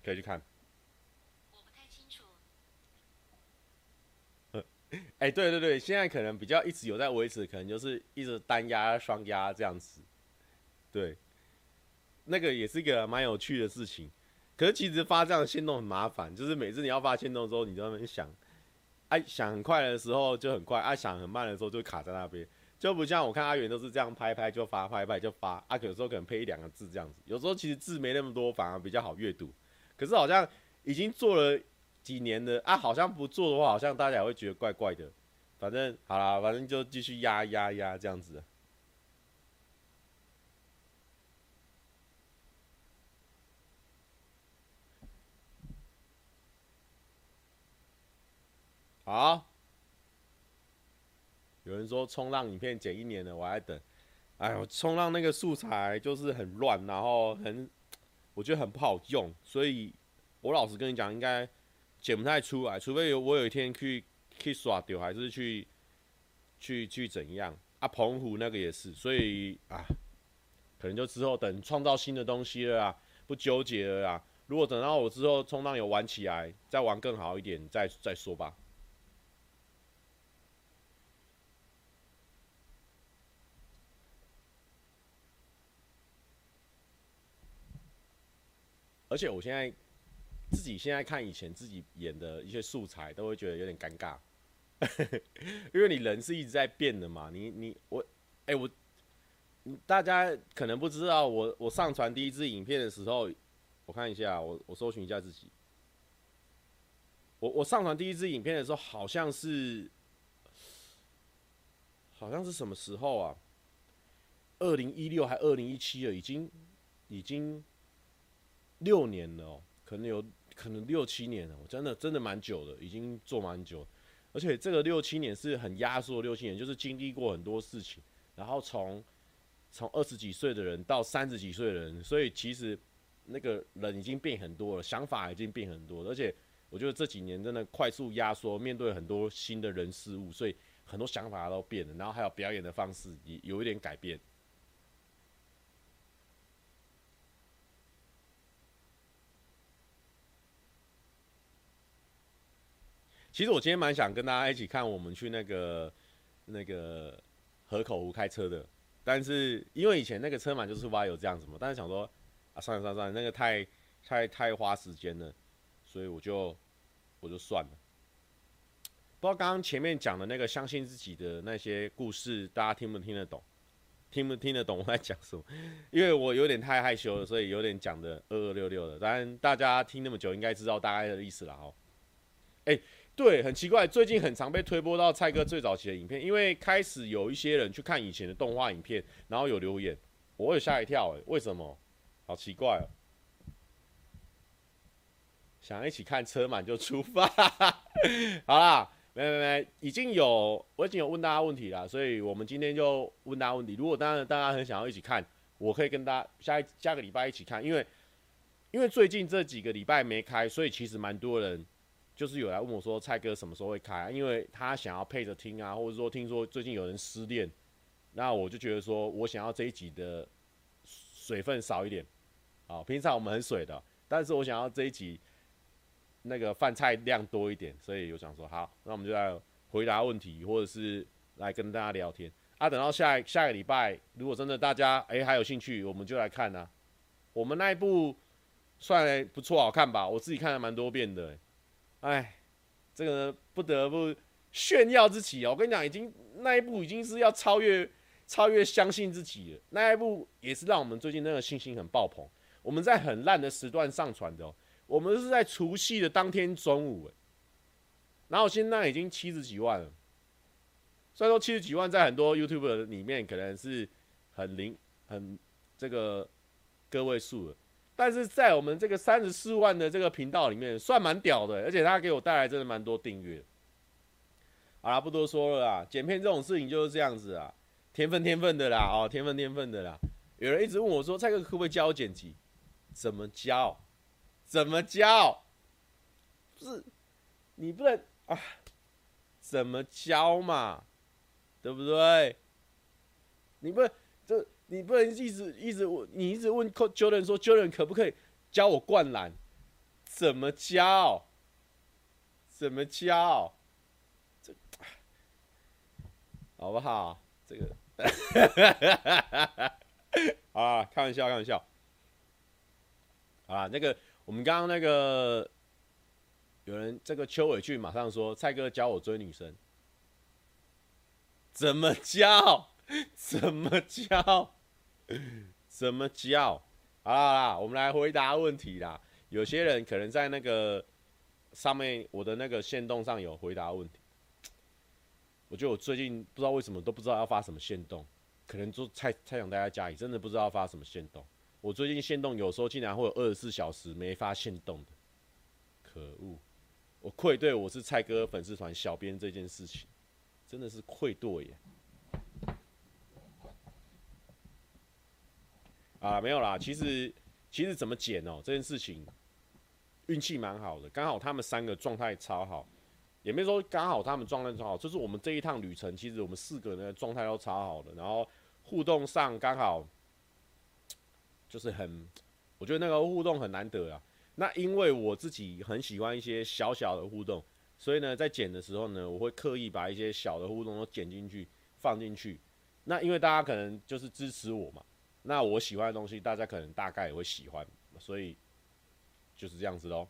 可以去看。*laughs* 哎、对对对，现在可能比较一直有在维持，可能就是一直单压双压这样子。对，那个也是一个蛮有趣的事情。可是其实发这样的限动很麻烦，就是每次你要发限动的时候，你就在那边想，哎、想很快的时候就很快，啊，想很慢的时候就卡在那边，就不像我看阿元都是这样拍拍就发，拍拍就发。啊，有时候可能配一两个字这样子，有时候其实字没那么多，反而比较好阅读。可是好像已经做了。几年的啊，好像不做的话，好像大家也会觉得怪怪的。反正好啦，反正就继续压压压这样子。好，有人说冲浪影片剪一年了，我还等。哎呦，冲浪那个素材就是很乱，然后很，我觉得很不好用，所以我老实跟你讲，应该。剪不太出来，除非有我有一天去去耍掉，还是去去去怎样啊？澎湖那个也是，所以啊，可能就之后等创造新的东西了啊，不纠结了啊。如果等到我之后冲浪有玩起来，再玩更好一点，再再说吧。而且我现在。自己现在看以前自己演的一些素材，都会觉得有点尴尬，*laughs* 因为你人是一直在变的嘛。你你我，哎、我，大家可能不知道，我我上传第一支影片的时候，我看一下，我我搜寻一下自己，我我上传第一支影片的时候，好像是，好像是什么时候啊？二零一六还二零一七了，已经已经六年了哦，可能有可能六七年了，我真的真的蛮久的，已经做蛮久，而且这个六七年是很压缩六七年，就是经历过很多事情，然后从从二十几岁的人到三十几岁的人，所以其实那个人已经变很多了，想法已经变很多，而且我觉得这几年真的快速压缩，面对很多新的人事物，所以很多想法都变了，然后还有表演的方式也有一点改变。其实我今天蛮想跟大家一起看我们去那个那个河口湖开车的，但是因为以前那个车嘛就是挖有这样子嘛，但是想说啊算了算了算了，那个太太太花时间了，所以我就我就算了。不知道刚刚前面讲的那个相信自己的那些故事，大家听不听得懂？听不听得懂我在讲什么？因为我有点太害羞了，所以有点讲的二二六六的。当然大家听那么久，应该知道大概的意思了哦。哎。对，很奇怪，最近很常被推播到蔡哥最早期的影片，因为开始有一些人去看以前的动画影片，然后有留言，我有吓一跳，哎，为什么？好奇怪哦！想一起看车满就出发，*laughs* 好啦，没没没，已经有我已经有问大家问题了，所以我们今天就问大家问题。如果当然大家很想要一起看，我可以跟大家下一下个礼拜一起看，因为因为最近这几个礼拜没开，所以其实蛮多人。就是有来问我说，蔡哥什么时候会开？因为他想要配着听啊，或者说听说最近有人失恋，那我就觉得说我想要这一集的水分少一点，啊，平常我们很水的，但是我想要这一集那个饭菜量多一点，所以我想说好，那我们就来回答问题，或者是来跟大家聊天啊。等到下下个礼拜，如果真的大家哎、还有兴趣，我们就来看啊。我们那一部算不错，好看吧？我自己看了蛮多遍的、哎，这个不得不炫耀自己哦！我跟你讲，已经那一部已经是要超越超越相信自己了。那一部也是让我们最近那个信心很爆棚。我们在很烂的时段上传的哦，我们是在除夕的当天中午，然后现在已经七十几万了。虽然说七十几万在很多 YouTube 里面可能是很零很这个个位数了。但是在我们这个三十四万的这个频道里面，算蛮屌的，而且他给我带来真的蛮多订阅。好了，不多说了啦，剪片这种事情就是这样子啊，天分天分的啦，哦，天分天分的啦。有人一直问我说，蔡哥可不可以教我剪辑？怎么教？怎么教？不是，你不能啊？怎么教嘛？对不对？你不。你不能一直一直问，你一直问 Jordan 说 Jordan 可不可以教我灌篮？怎么教？怎么教？这 *sighs* 好不好？这个 *laughs* 啊，开玩笑，开玩笑。啊，那个我们刚刚那个有人这个邱伟俊马上说蔡哥教我追女生，怎么教？*laughs* 怎么教？*laughs* 怎么教？好啦好啦，我们来回答问题啦。有些人可能在那个上面，我的那个限动上有回答问题。我觉得我最近不知道为什么都不知道要发什么限动，可能就太太想待在家里，真的不知道要发什么限动。我最近限动有时候竟然会有二十四小时没发限动的，可恶！我愧对我是蔡哥粉丝团小编这件事情，真的是愧对耶。啊，没有啦，其实其实怎么剪哦、这件事情运气蛮好的，刚好他们三个状态超好，也没说刚好他们状态超好，就是我们这一趟旅程，其实我们四个人的状态都超好的，然后互动上刚好就是很，我觉得那个互动很难得啊。那因为我自己很喜欢一些小小的互动，所以呢，在剪的时候呢，我会刻意把一些小的互动都剪进去，放进去。那因为大家可能就是支持我嘛。那我喜欢的东西，大家可能大概也会喜欢，所以就是这样子喽。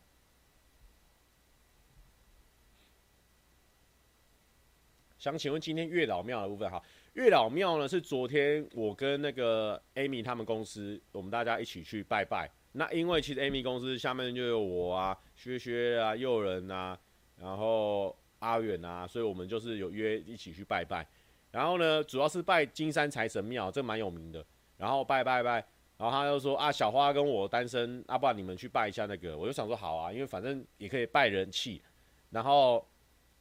想请问今天月老庙的部分哈，月老庙呢是昨天我跟那个 Amy 他们公司，我们大家一起去拜拜。那因为其实 Amy 公司下面就有我啊、薛薛啊、诱人啊，然后阿远啊，所以我们就是有约一起去拜拜。然后呢，主要是拜金山财神庙，这蛮有名的。然后拜拜拜，然后他就说啊，小花跟我单身，阿、啊、不然你们去拜一下那个。我就想说好啊，因为反正也可以拜人气。然后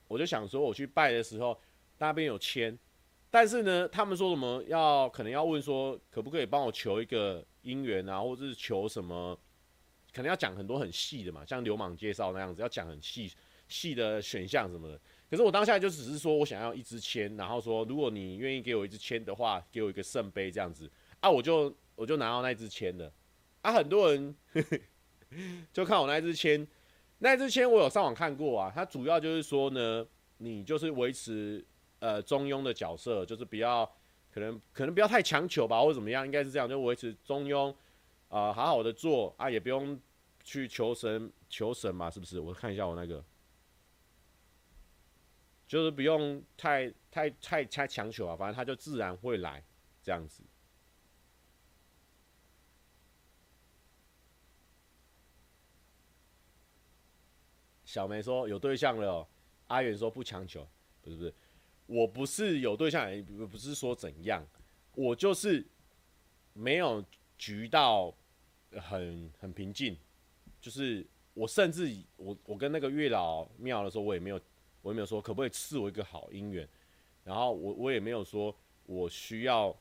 我就想说我去拜的时候，那边有签，但是呢，他们说什么要可能要问说可不可以帮我求一个姻缘啊，或者是求什么，可能要讲很多很细的嘛，像流氓介绍那样子，要讲很细细的选项什么的。可是我当下就只是说我想要一支签，然后说如果你愿意给我一支签的话，给我一个圣杯这样子啊，我就。我就拿到那支签了，啊，很多人 *laughs* 就看我那支签，那支签我有上网看过啊，它主要就是说呢，你就是维持呃中庸的角色，就是不要可能可能不要太强求吧，或怎么样，应该是这样，就维持中庸，啊、好好的做啊，也不用去求神求神嘛，是不是？我看一下我那个，就是不用太太太太强求啊，反正它就自然会来这样子。小梅说有对象了，阿元说不强求，不是不是，我不是有对象，也不是说怎样，我就是没有局到很很平静，就是我甚至我我跟那个月老庙的时候，我也没有我也没有说可不可以赐我一个好姻缘，然后我我也没有说我需要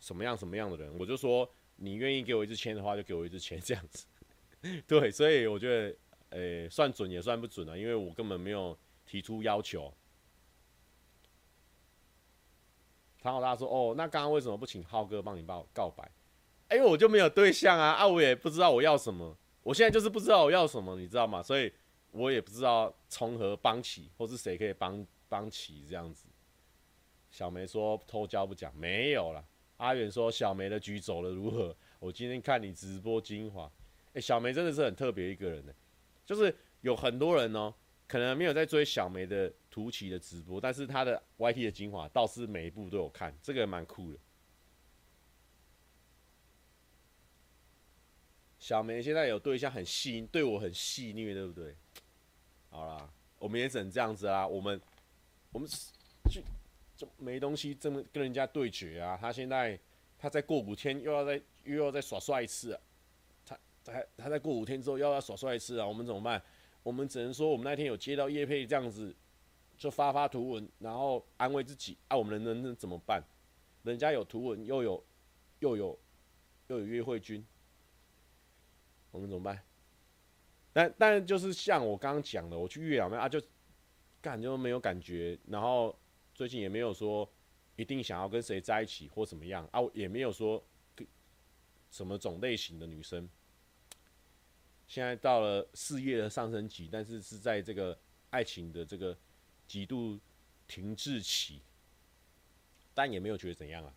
什么样什么样的人，我就说你愿意给我一支签的话，就给我一支签这样子，*laughs* 对，所以我觉得。诶、算准也算不准啊，因为我根本没有提出要求。唐老大说：“哦，那刚刚为什么不请浩哥帮你报告白？因、欸、为我就没有对象啊，啊，我也不知道我要什么。我现在就是不知道我要什么，你知道吗？所以我也不知道从何帮起，或是谁可以帮帮起这样子。”小梅说：“偷交不讲，没有了。”阿远说：“小梅的局走了如何？我今天看你直播精华，诶、欸，小梅真的是很特别一个人呢、”就是有很多人哦，可能没有在追小梅的图奇的直播，但是他的 YT 的精华倒是每一部都有看，这个蛮酷的。小梅现在有对象很细，对我很细腻，对不对？好啦，我们也只能这样子啦。我们我们就就没东西，这么跟人家对决啊。他现在他再过五天又要再又要再耍帅一次啊。他他再过五天之后又要耍帅一次啊，我们怎么办？我们只能说我们那天有接到叶配这样子，就发发图文，然后安慰自己啊。我们能能怎么办？人家有图文，又有又有又有约会君，我们怎么办？但但就是像我刚刚讲的，我去月老庙啊，就感觉没有感觉，然后最近也没有说一定想要跟谁在一起或怎么样啊，也没有说什么种类型的女生。现在到了事业的上升期，但是是在这个爱情的这个极度停滞期，但也没有觉得怎样啊。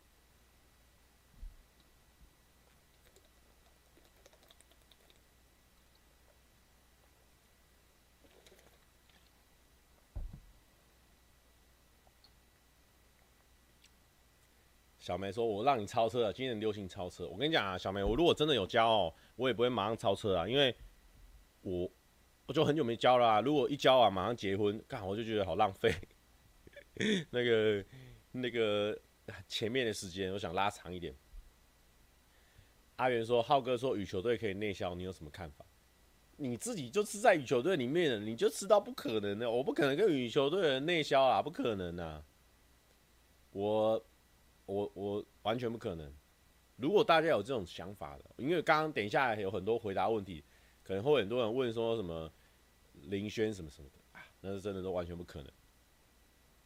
小梅说：“我让你超车了，今年流行超车。我跟你讲啊，小梅，我如果真的有骄傲，我也不会马上超车啊，因为我我就很久没交了啊。如果一交啊，马上结婚，干我就觉得好浪费。*laughs* 那个那个前面的时间，我想拉长一点。”阿元说：“浩哥说羽球队可以内销，你有什么看法？你自己就是在羽球队里面的，你就知道不可能的。我不可能跟羽球队的内销啊，不可能啊。我。”我我完全不可能。如果大家有这种想法的，因为刚刚等一下有很多回答问题，可能会很多人问说什么林轩什么什么的啊，那是真的都完全不可能，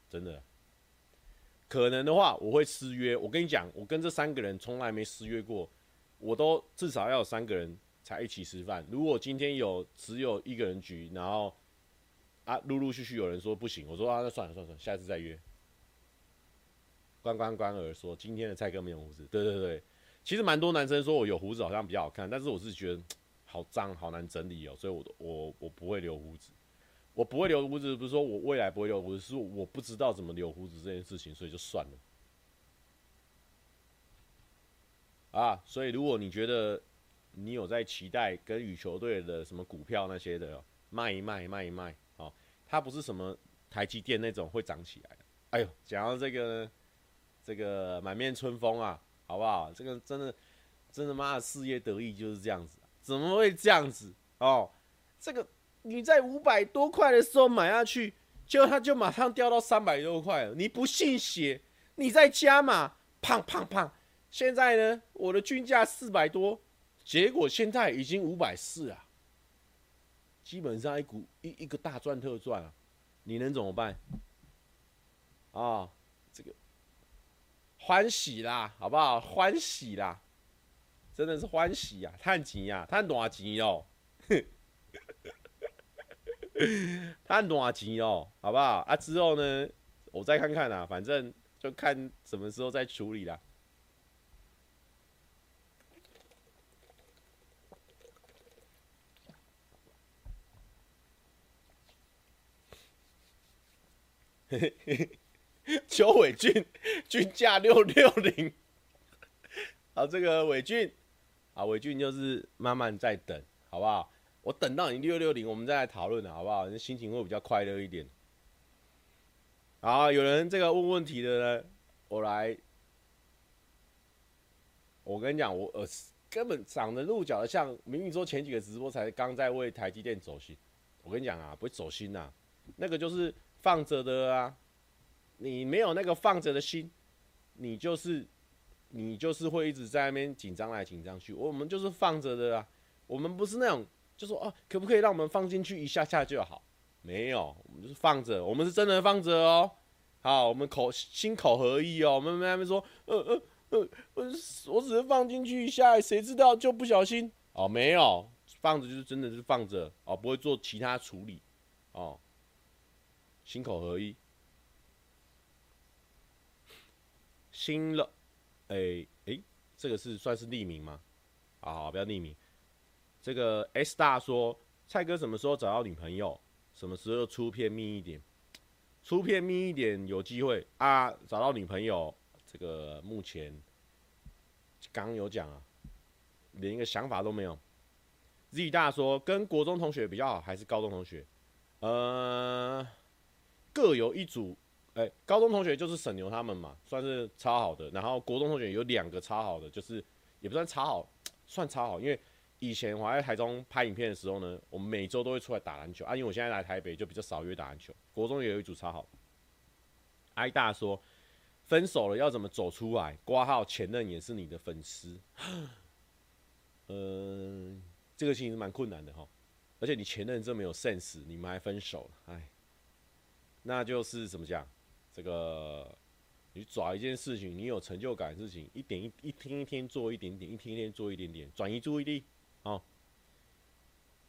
真的。可能的话，我会失约。我跟你讲，我跟这三个人从来没失约过，我都至少要有三个人才一起吃饭。如果今天有只有一个人局，然后啊陆陆续续有人说不行，我说啊那算了算了，下次再约。关关关儿说：“今天的蔡哥没有胡子。”对对对，其实蛮多男生说我有胡子好像比较好看，但是我是觉得好脏，好难整理哦，所以我我我不会留胡子。我不会留胡子，不是说我未来不会留胡子，是我不知道怎么留胡子这件事情，所以就算了。啊，所以如果你觉得你有在期待跟羽球队的什么股票那些的卖一卖卖一卖，哦，它不是什么台积电那种会涨起来的。哎呦，讲到这个。这个满面春风啊，好不好？这个真的，真的妈的事业得意就是这样子，怎么会这样子哦？这个你在五百多块的时候买下去，就它就马上掉到三百多块了。你不信邪，你再加嘛，胖胖胖。现在呢，我的均价四百多，结果现在已经五百四啊，基本上一股一一个大赚特赚啊，你能怎么办？啊、这个欢喜啦，好不好？欢喜啦，真的是欢喜呀、啊，叹钱呀，叹多少钱哦？叹多少钱哦？好不好？啊，之后呢，我再看看啦，反正就看什么时候再处理啦。*laughs* 邱伟俊均价六六零，好，这个伟俊，啊，伟俊就是慢慢在等，好不好？我等到你六六零，我们再来讨论了，好不好？你心情会比较快乐一点。好，有人这个问问题的呢，我来，我跟你讲，我呃根本长得鹿角的像，明明说前几个直播才刚在为台积电走心，我跟你讲啊，不会走心呐、啊，那个就是。放着的啊，你没有那个放着的心，你就是你就是会一直在那边紧张来紧张去。我们就是放着的啊，我们不是那种就说哦，可不可以让我们放进去一下下就好？没有，我们就是放着，我们是真的放着哦。好，我们口心口合一哦。我们那边说，呃呃呃，我我只是放进去一下，谁知道就不小心哦？没有，放着就是真的是放着哦，不会做其他处理哦。心口合一，新了，哎、哎、这个是算是匿名吗？啊，不要匿名。这个 S 大说，蔡哥什么时候找到女朋友？什么时候出片密一点？出片密一点有机会啊！找到女朋友，这个目前刚刚有讲啊，连一个想法都没有。Z 大说，跟国中同学比较好，还是高中同学？呃。各有一组，哎、高中同学就是沈牛他们嘛，算是超好的。然后国中同学有两个超好的，就是也不算超好，*tsk* 算超好。因为以前我在台中拍影片的时候呢，我们每周都会出来打篮球啊。因为我现在来台北就比较少约打篮球。国中也有一组超好。挨大说，分手了要怎么走出来？挂号前任也是你的粉丝，嗯、*tsk* 这个其实蛮困难的哈。而且你前任这么有 sense，你们还分手了，哎。那就是怎么讲？这个你找一件事情，你有成就感的事情，一点一一天一天做一点点，一天一天做一点点，转移注意力。哦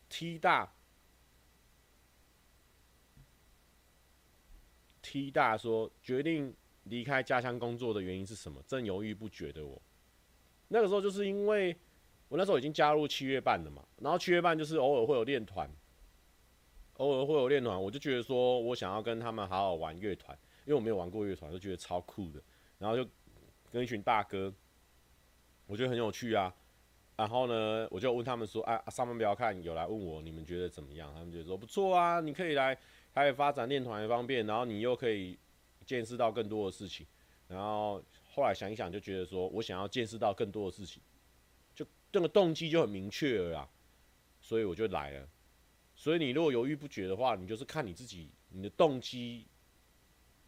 ，T 大，T 大说决定离开家乡工作的原因是什么？正犹豫不决的我，那个时候就是因为我那时候已经加入七月半了嘛，然后七月半就是偶尔会有练团。偶尔会有练团，我就觉得说我想要跟他们好好玩乐团，因为我没有玩过乐团，就觉得超酷的。然后就跟一群大哥，我觉得很有趣啊。然后呢，我就问他们说：“啊，上班不要看，有来问我，你们觉得怎么样？”他们就说：“不错啊，你可以来，还有发展练团也方便，然后你又可以见识到更多的事情。”然后后来想一想，就觉得说我想要见识到更多的事情，就这个动机就很明确了啊，所以我就来了。所以你如果犹豫不决的话，你就是看你自己，你的动机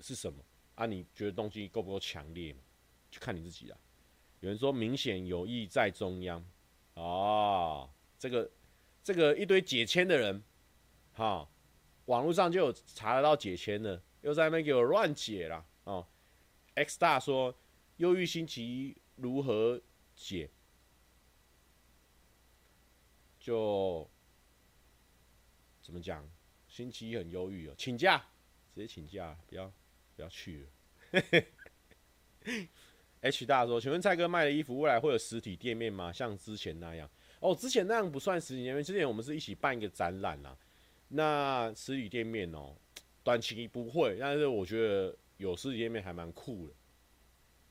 是什么啊？你觉得动机够不够强烈？就看你自己啦。有人说明显有意在中央，哦，这个这个一堆解签的人，哈，网络上就有查得到解签的，又在那边给我乱解啦。哦。X 大说，忧郁星期一如何解？就。怎么讲？星期一很忧郁哦，请假，直接请假，不要不要去了。*laughs* H 大说：“请问蔡哥卖的衣服未来会有实体店面吗？像之前那样？哦，之前那样不算实体店面，之前我们是一起办一个展览啦。那实体店面哦，短期不会，但是我觉得有实体店面还蛮酷的。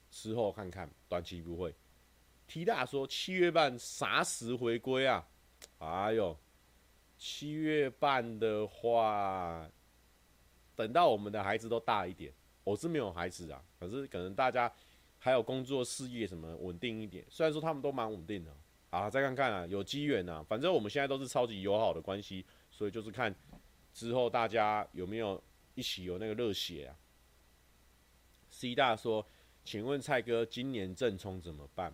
之后看看，短期不会。T 大说：七月半啥时回归啊？哎呦！”七月半的话，等到我们的孩子都大一点，我是没有孩子啊，可是可能大家还有工作事业什么稳定一点。虽然说他们都蛮稳定的，啊，再看看啊，有机缘啊，反正我们现在都是超级友好的关系，所以就是看之后大家有没有一起有那个热血啊。C 大说，请问蔡哥，今年正冲怎么办？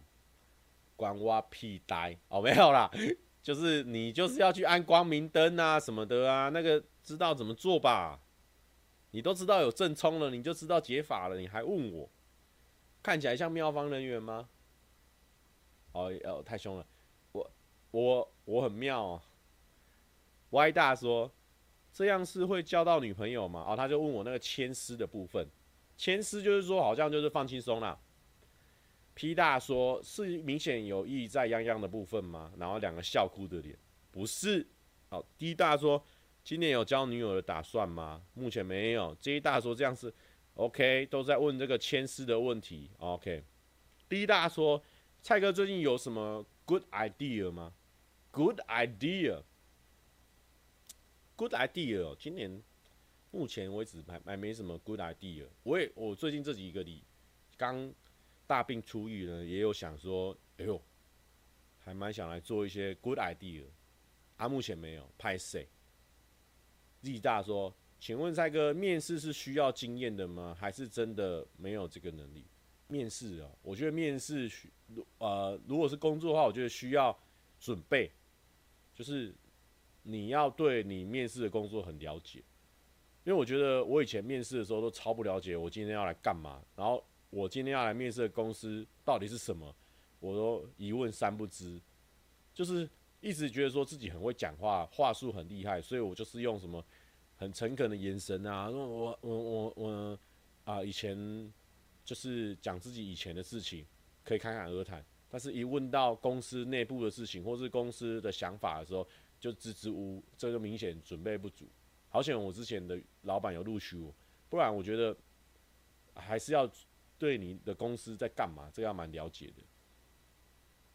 关我屁呆哦，没有啦，就是你就是要去按光明灯啊什么的啊，那个知道怎么做吧？你都知道有正冲了，你就知道解法了，你还问我？看起来像妙方人员吗？哦哦，太凶了，我我我很妙哦。歪大说，这样是会交到女朋友吗？哦，他就问我那个牵丝的部分，牵丝就是说好像就是放轻松啦。P 大说：“是明显有意在泱泱的部分吗？”然后两个笑哭的脸，不是。好，D 大说：“今年有交女友的打算吗？”目前没有。J 大说：“这样是 OK，都在问这个牵丝的问题。”OK。D 大说：“蔡哥最近有什么 good idea 吗？”Good idea，good idea。今年目前为止还还没什么 good idea。我也我最近这几个礼刚。大病初愈呢，也有想说，哎呦，还蛮想来做一些 good idea，啊，目前没有。拍谁？Z 大说，请问蔡哥，面试是需要经验的吗？还是真的没有这个能力？面试啊，我觉得面试需，呃，如果是工作的话，我觉得需要准备，就是你要对你面试的工作很了解，因为我觉得我以前面试的时候都超不了解，我今天要来干嘛，然后。我今天要来面试的公司到底是什么？我都一问三不知，就是一直觉得说自己很会讲话，话术很厉害，所以我就是用什么很诚恳的眼神啊，我我我我啊，以前就是讲自己以前的事情，可以侃侃而谈，但是一问到公司内部的事情或是公司的想法的时候，就支支吾吾，这就明显准备不足。好险我之前的老板有录取我，不然我觉得还是要。对你的公司在干嘛？这个要蛮了解的。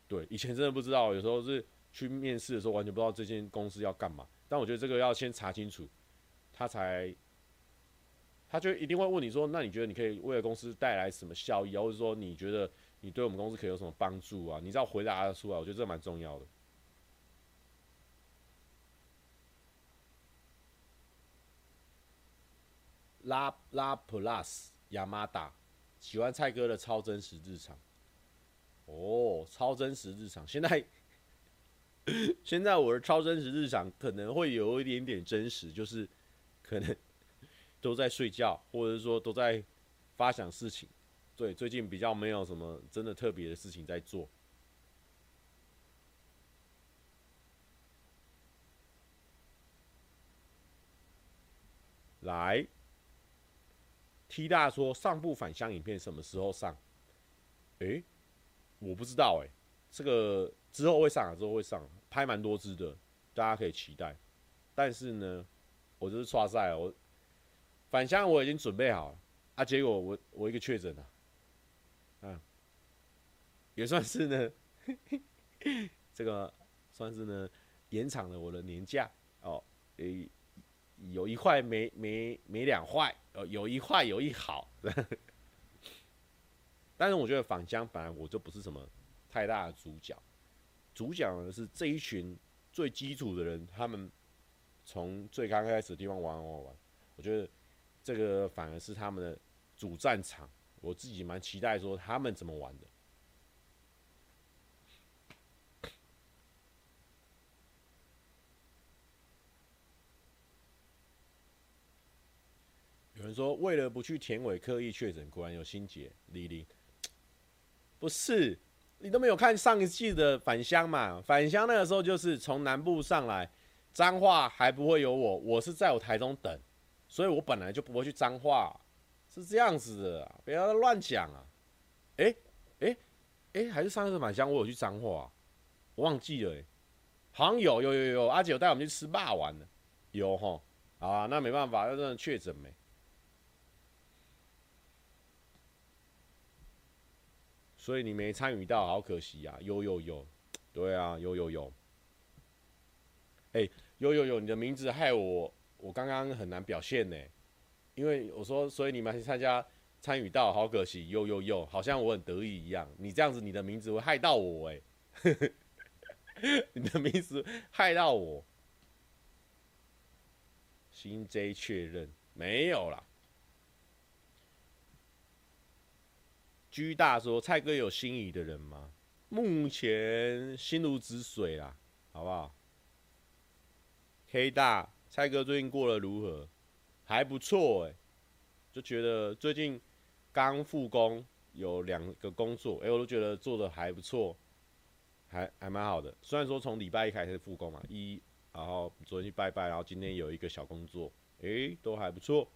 对，以前真的不知道，有时候是去面试的时候，完全不知道这间公司要干嘛。但我觉得这个要先查清楚，他才，他就一定会问你说：“那你觉得你可以为了公司带来什么效益啊？或者说你觉得你对我们公司可以有什么帮助啊？”你知道回答的出来，我觉得这蛮重要的。拉拉 Plus 亚麻达。喜欢蔡哥的超真实日常，哦，超真实日常。现在，*laughs* 现在我的超真实日常可能会有一点点真实，就是可能 *laughs* 都在睡觉，或者说都在发想事情。对，最近比较没有什么真的特别的事情在做。来。T 大说上部返乡影片什么时候上？诶、我不知道诶、这个之后会上啊，之后会上，拍蛮多支的，大家可以期待。但是呢，我就是刷赛，我返乡我已经准备好了啊，结果我我一个确诊了，啊，也算是呢，*laughs* 这个算是呢延长了我的年假哦，诶、有一坏没没没两坏，呃，有一坏有一好，*laughs* 但是我觉得返乡本来我就不是什么太大的主角，主角呢是这一群最基础的人，他们从最刚开始的地方玩玩玩，我觉得这个反而是他们的主战场，我自己蛮期待说他们怎么玩的。有人说，为了不去田尾刻意确诊，果然有心结。李玲，*tsk* 不是你都没有看上一季的返乡嘛？返乡那个时候就是从南部上来，彰化还不会有我，我是在我台中等，所以我本来就不会去彰化，是这样子的，不要乱讲啊！哎哎哎，还是上一次返乡我有去彰化，我忘记了、欸，好像有有有有，阿姐有带我们去吃霸王的，有齁，好啊，那没办法，要真的确诊没。所以你没参与到，好可惜呀！有有有，对啊，有有有。哎，有有有，你的名字害我，我刚刚很难表现呢。因为我说，所以你们参加参与到，好可惜，有有有，好像我很得意一样。你这样子，你的名字会害到我哎，*laughs* 你的名字害到我。新 J 确认没有啦。G 大说：“蔡哥有心仪的人吗？目前心如止水啦，好不好？”K 大，蔡哥最近过得如何？还不错哎，就觉得最近。刚复工有两个工作，哎、我都觉得做的还不错，还还蛮好的。虽然说从礼拜一开始复工嘛，一，然后昨天去拜拜，然后今天有一个小工作，哎、都还不错。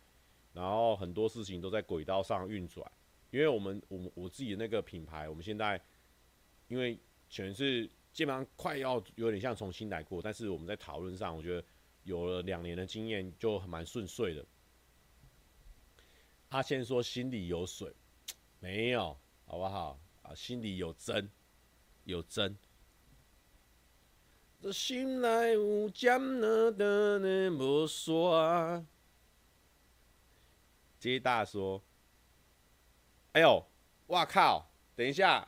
然后很多事情都在轨道上运转，因为我们我我自己的那个品牌，我们现在因为全是基本上快要有点像重新来过，但是我们在讨论上，我觉得有了两年的经验，就蛮顺遂的。他先说心里有水，没有，好不好？啊，心里有针，有针。这心内有针呢的呢无说啊。接大说：“哎呦，哇靠！等一下，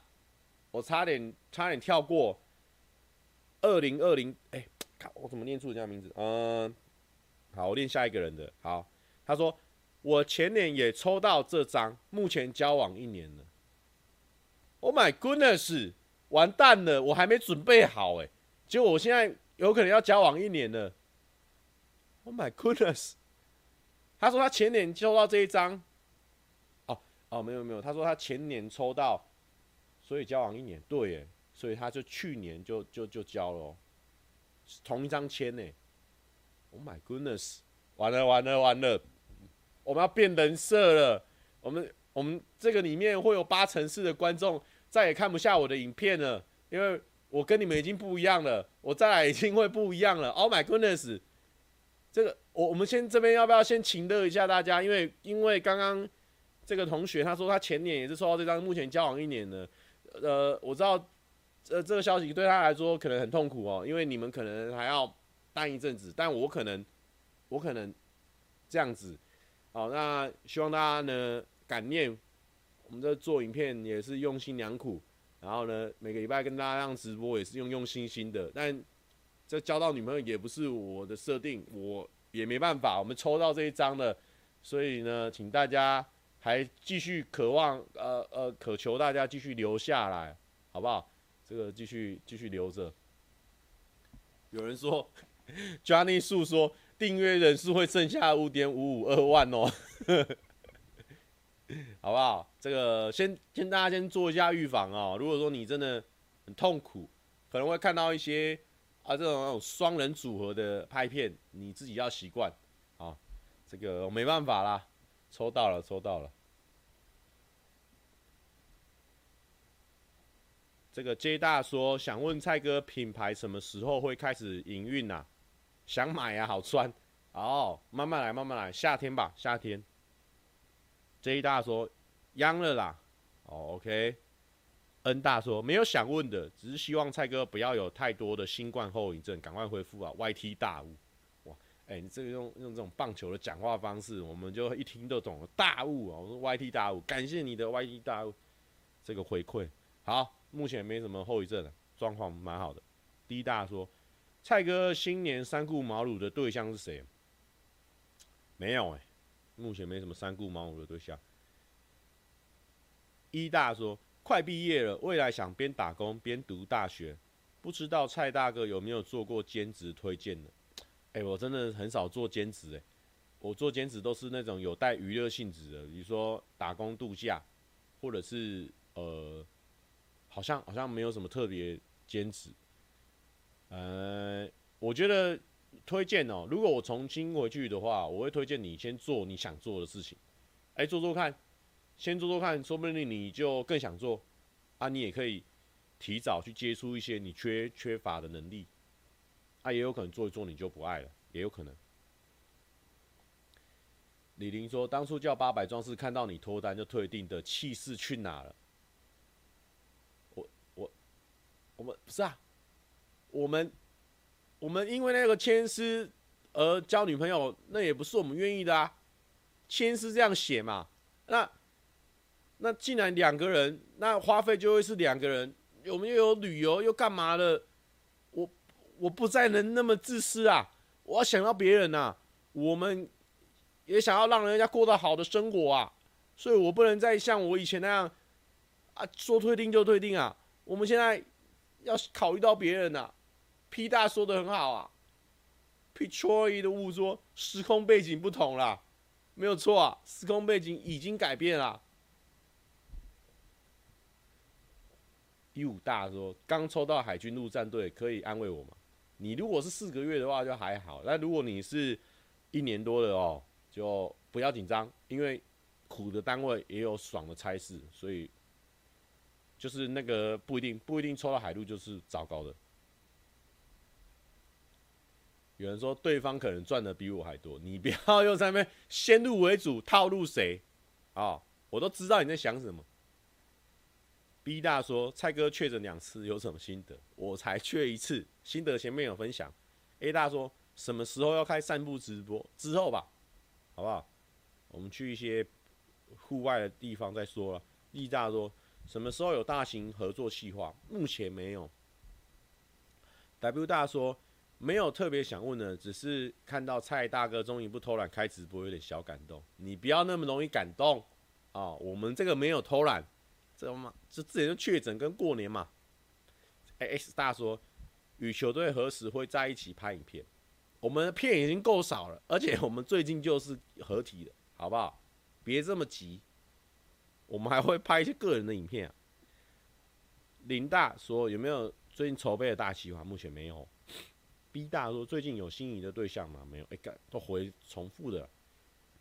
我差点差点跳过二零二零。哎，靠，我怎么念出人家名字？嗯，好，我念下一个人的。好，他说。”我前年也抽到这张，目前交往一年了。Oh my goodness，完蛋了，我还没准备好哎，结果我现在有可能要交往一年了。Oh my goodness，他说他前年抽到这一张，哦没有没有，他说他前年抽到，所以交往一年，对耶，所以他就去年就就就交了，同一张签呢。Oh my goodness，完了完了完了。我们要变人设了，我们我们这个里面会有八成四的观众再也看不下我的影片了，因为我跟你们已经不一样了，我再来已经会不一样了。Oh my goodness，这个我我们先这边要不要先请乐一下大家？因为因为刚刚这个同学他说他前年也是收到这张，目前交往一年了，呃，我知道呃这个消息对他来说可能很痛苦哦，因为你们可能还要待一阵子，但我可能我可能这样子。好，那希望大家呢感念，我们这做影片也是用心良苦，然后呢每个礼拜跟大家这样直播也是用用心心的，但这交到女朋友也不是我的设定，我也没办法，我们抽到这一张了，所以呢，请大家还继续渴望，呃呃，渴求大家继续留下来，好不好？这个继续继续留着。有人说，Johnny 诉说。订阅人数会剩下五点五五二万哦，*laughs* 好不好？这个先先大家先做一下预防哦。如果说你真的很痛苦，可能会看到一些啊这种那种双人组合的拍片，你自己要习惯啊。这个我没办法啦，抽到了，抽到了。这个 J 大说想问蔡哥，品牌什么时候会开始营运呐？想买啊，好穿，哦，慢慢来，慢慢来，夏天吧，夏天。J 大说，央了啦，哦，OK。N 大说，没有想问的，只是希望蔡哥不要有太多的新冠后遗症，赶快恢复啊。YT 大物，哎、你这个用用这种棒球的讲话方式，我们就一听都懂了。大物啊，我说 YT 大物，感谢你的 YT 大物这个回馈。好，目前没什么后遗症了，状况蛮好的。D 大说。蔡哥新年三顾茅庐的对象是谁？没有哎、目前没什么三顾茅庐的对象。一大说快毕业了，未来想边打工边读大学，不知道蔡大哥有没有做过兼职推荐的？哎、我真的很少做兼职哎，我做兼职都是那种有带娱乐性质的，比如说打工度假，或者是呃，好像好像没有什么特别兼职。呃，我觉得推荐哦，如果我重新回去的话，我会推荐你先做你想做的事情，哎，做做看，先做做看，说不定你就更想做啊。你也可以提早去接触一些你缺缺乏的能力，啊，也有可能做一做你就不爱了，也有可能。李玲说，当初叫八百壮士看到你脱单就退订的气势去哪了？我我我们不是啊。我们，我们因为那个签诗而交女朋友，那也不是我们愿意的啊。签诗这样写嘛，那那既然两个人，那花费就会是两个人。我们又有旅游又干嘛的？我不再能那么自私啊！我要想到别人呐，我们也想要让人家过得好的生活啊，所以我不能再像我以前那样啊，说退订就退订啊。我们现在要考虑到别人呐。P 大说的很好啊，Petroy 的误说时空背景不同了，没有错啊，时空背景已经改变了。一五大说：“刚抽到海军陆战队，可以安慰我吗？你如果是四个月的话，就还好；那如果你是一年多的哦，就不要紧张，因为苦的单位也有爽的差事，所以就是那个不一定，不一定抽到海陆就是糟糕的。有人说对方可能赚的比我还多，你不要用在那边先入为主套路谁啊？我都知道你在想什么。” B 大说：“蔡哥确诊两次，有什么心得？我才确一次，心得前面有分享。”A 大说：“什么时候要开散步直播？之后吧，好不好？我们去一些户外的地方再说了。”E 大说：“什么时候有大型合作计划？目前没有。”W 大说：“没有特别想问的，只是看到蔡大哥终于不偷懒开直播，有点小感动。你不要那么容易感动啊！我们这个没有偷懒。”知道吗？这自己就确诊跟过年嘛。哎 X 大说，与球队何时会在一起拍影片？我们的片已经够少了，而且我们最近就是合体了，好不好？别这么急，我们还会拍一些个人的影片啊。林大说，有没有最近筹备的大计划？目前没有。B 大说，最近有心仪的对象吗？没有。哎，都回重复的。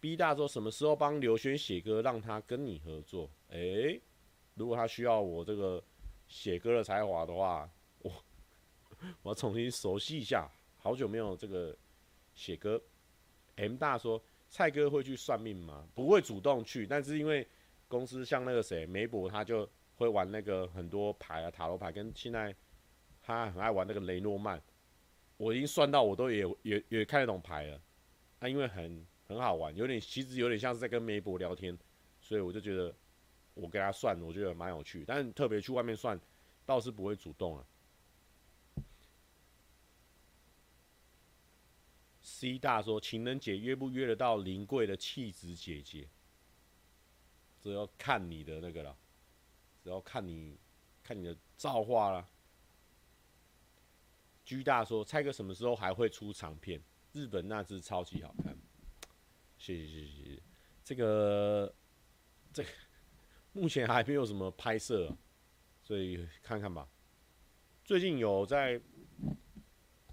B 大说，什么时候帮刘轩写歌，让他跟你合作？哎。如果他需要我这个写歌的才华的话，我 *laughs* 我要重新熟悉一下，好久没有这个写歌。M 大说，蔡哥会去算命吗？不会主动去，但是因为公司像那个谁梅博，他就会玩那个很多牌啊，塔罗牌，跟现在他很爱玩那个雷诺曼，我已经算到我都也也也看得懂牌了。他因为很很好玩，有点其实有点像是在跟梅博聊天，所以我就觉得。我给他算，我觉得蛮有趣，但特别去外面算，倒是不会主动啊。C 大说，情人节约不约得到临柜的气质姐姐？这要看你的那个了，只要看你看你的造化了。G 大说，蔡哥什么时候还会出长片？日本那只超级好看，谢谢谢谢。这个这个。目前还没有什么拍摄，*laughs* 所以看看吧。最近有在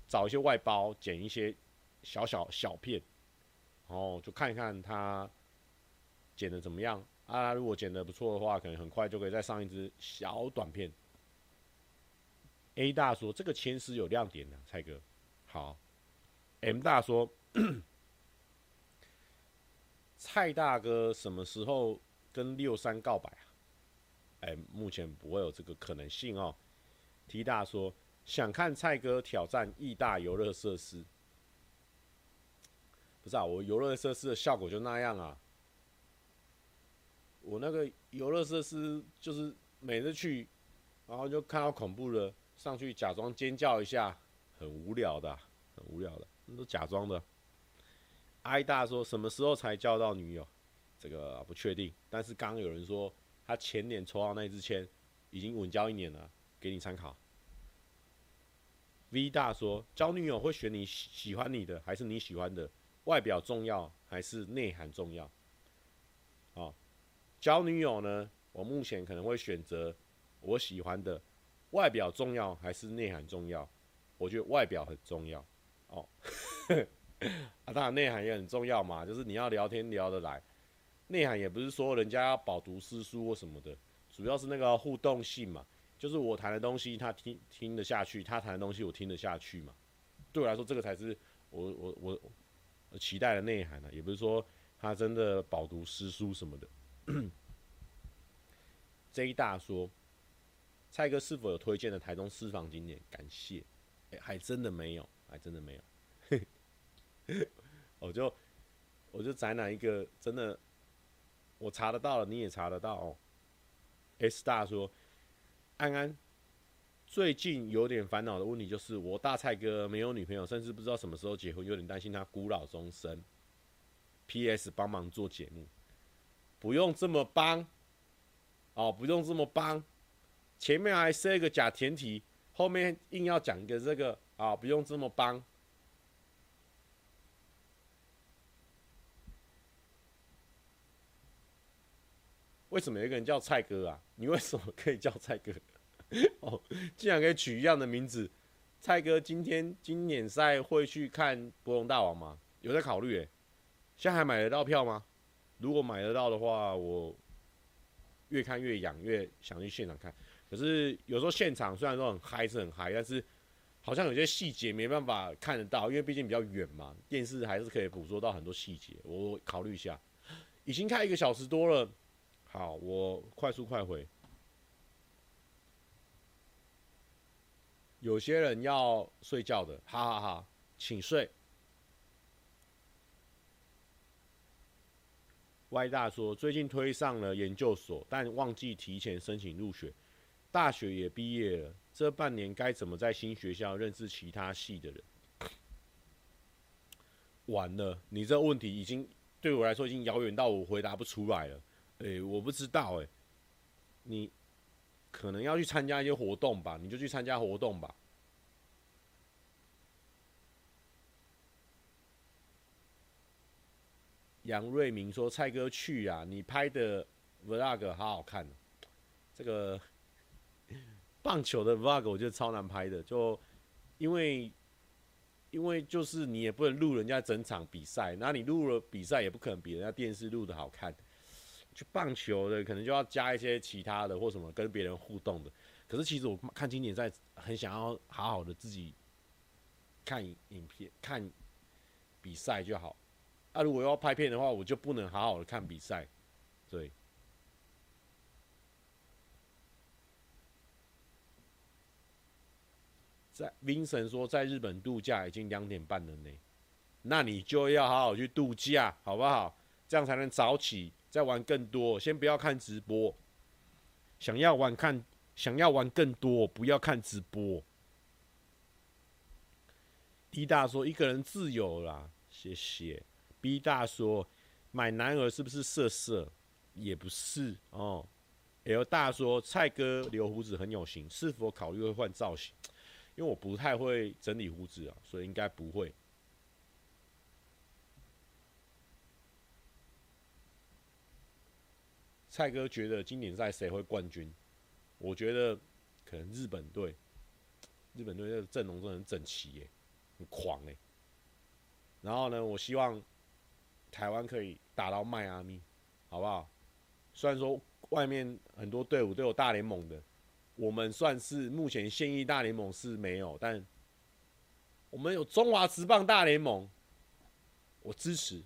找一些外包，剪一些小小小片，然后就看一看他剪的怎么样啊。如果剪的不错的话，可能很快就可以再上一支小短片。A 大说这个签诗有亮点的，蔡哥。好。M 大说，*coughs* 蔡大哥什么时候？跟六三告白啊？哎，目前不会有这个可能性哦。T 大说想看蔡哥挑战义大游乐设施，不是啊？我游乐设施的效果就那样啊。我那个游乐设施就是每次去，然后就看到恐怖的，上去假装尖叫一下，很无聊的，很无聊的，那都假装的。I 大说什么时候才交到女友？这个不确定，但是刚刚有人说他前年抽到那支签，已经稳交一年了，给你参考。V 大说，交女友会选你喜欢你的，还是你喜欢的？外表重要还是内涵重要？哦，交女友呢，我目前可能会选择我喜欢的。外表重要还是内涵重要？我觉得外表很重要。哦，*laughs* 啊，当然内涵也很重要嘛，就是你要聊天聊得来。内涵也不是说人家要饱读诗书或什么的，主要是那个互动性嘛，就是我谈的东西他听听得下去，他谈的东西我听得下去嘛。对我来说，这个才是我我我期待的内涵呢，也不是说他真的饱读诗书什么的。*clears throat* J 大说，蔡哥是否有推荐的台中私房景点？感谢，哎，还真的没有，还真的没有。*laughs* 我就我就宅哪一个真的。我查得到了，你也查得到哦。S 大说，安安最近有点烦恼的问题就是，我大蔡哥没有女朋友，甚至不知道什么时候结婚，有点担心他孤老终生。P.S. 帮忙做节目，不用这么帮，哦，不用这么帮，前面还设一个假前提，后面硬要讲一个这个啊、哦，不用这么帮。为什么有一个人叫蔡哥啊？*laughs* 你为什么可以叫蔡哥？*laughs* 哦，竟然可以取一样的名字。蔡哥今天经典赛会去看博龙大王吗？有在考虑诶。现在还买得到票吗？如果买得到的话，我越看越痒，越想去现场看。可是有时候现场虽然说很嗨，是很嗨，但是好像有些细节没办法看得到，因为毕竟比较远嘛。电视还是可以捕捉到很多细节。我考虑一下，已经开一个小时多了。好，我快速快回。有些人要睡觉的，哈哈哈，请睡。歪大说，最近推上了研究所，但忘记提前申请入学。大学也毕业了，这半年该怎么在新学校认识其他系的人？完了，你这问题已经对我来说已经遥远到我回答不出来了。哎、我不知道诶、欸，你可能要去参加一些活动吧，你就去参加活动吧。杨瑞明说：“蔡哥去啊，你拍的 vlog 好好看。这个 *laughs* 棒球的 vlog 我觉得超难拍的，就因为因为就是你也不能录人家整场比赛，那你录了比赛也不可能比人家电视录的好看。就棒球的可能就要加一些其他的或什么跟别人互动的。可是其实我看经典赛很想要好好的自己看影片看比赛就好。”那、啊、如果要拍片的话，我就不能好好的看比赛，对。在 Vincent 说，在日本度假已经两点半了呢，那你就要好好去度假，好不好？这样才能早起，再玩更多。先不要看直播，想要玩看，想要玩更多，不要看直播。D 大说，一个人自由啦，谢谢。B 大说：“买男儿是不是色色？也不是哦。”L 大说：“蔡哥留胡子很有型，是否考虑会换造型？因为我不太会整理胡子啊，所以应该不会。”蔡哥觉得经典赛谁会冠军？我觉得可能日本队。日本队的阵容真的很整齐耶，很狂耶。然后呢，我希望。台湾可以打到迈阿密，好不好？虽然说外面很多队伍都有大联盟的，我们算是目前现役大联盟是没有，但我们有中华职棒大联盟，我支持。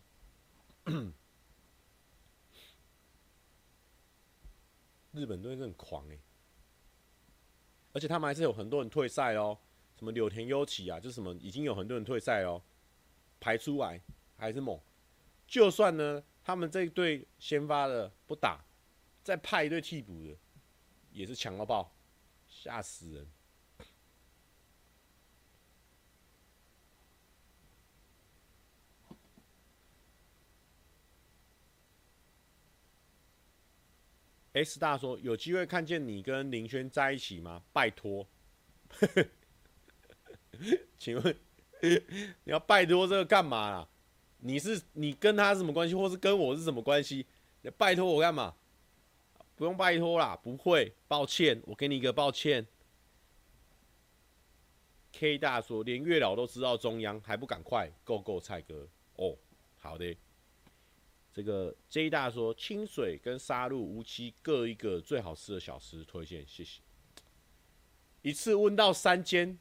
日本队是很狂诶、而且他们还是有很多人退赛哦，什么柳田优起啊，就是什么已经有很多人退赛哦，排出来还是猛。就算呢，他们这一队先发的不打，再派一队替补的，也是强到爆，吓死人。S 大说：“有机会看见你跟林轩在一起吗？拜托。*laughs* ”请问你要拜托这个干嘛啦？你是你跟他是什么关系，或是跟我是什么关系？你拜托我干嘛？不用拜托啦，不会，抱歉，我给你一个抱歉。K 大说，连月老都知道中央，还不赶快，Go Go 蔡哥哦，好的。这个 J 大说，清水跟沙鹿无期各一个最好吃的小吃推荐，谢谢。一次问到三间，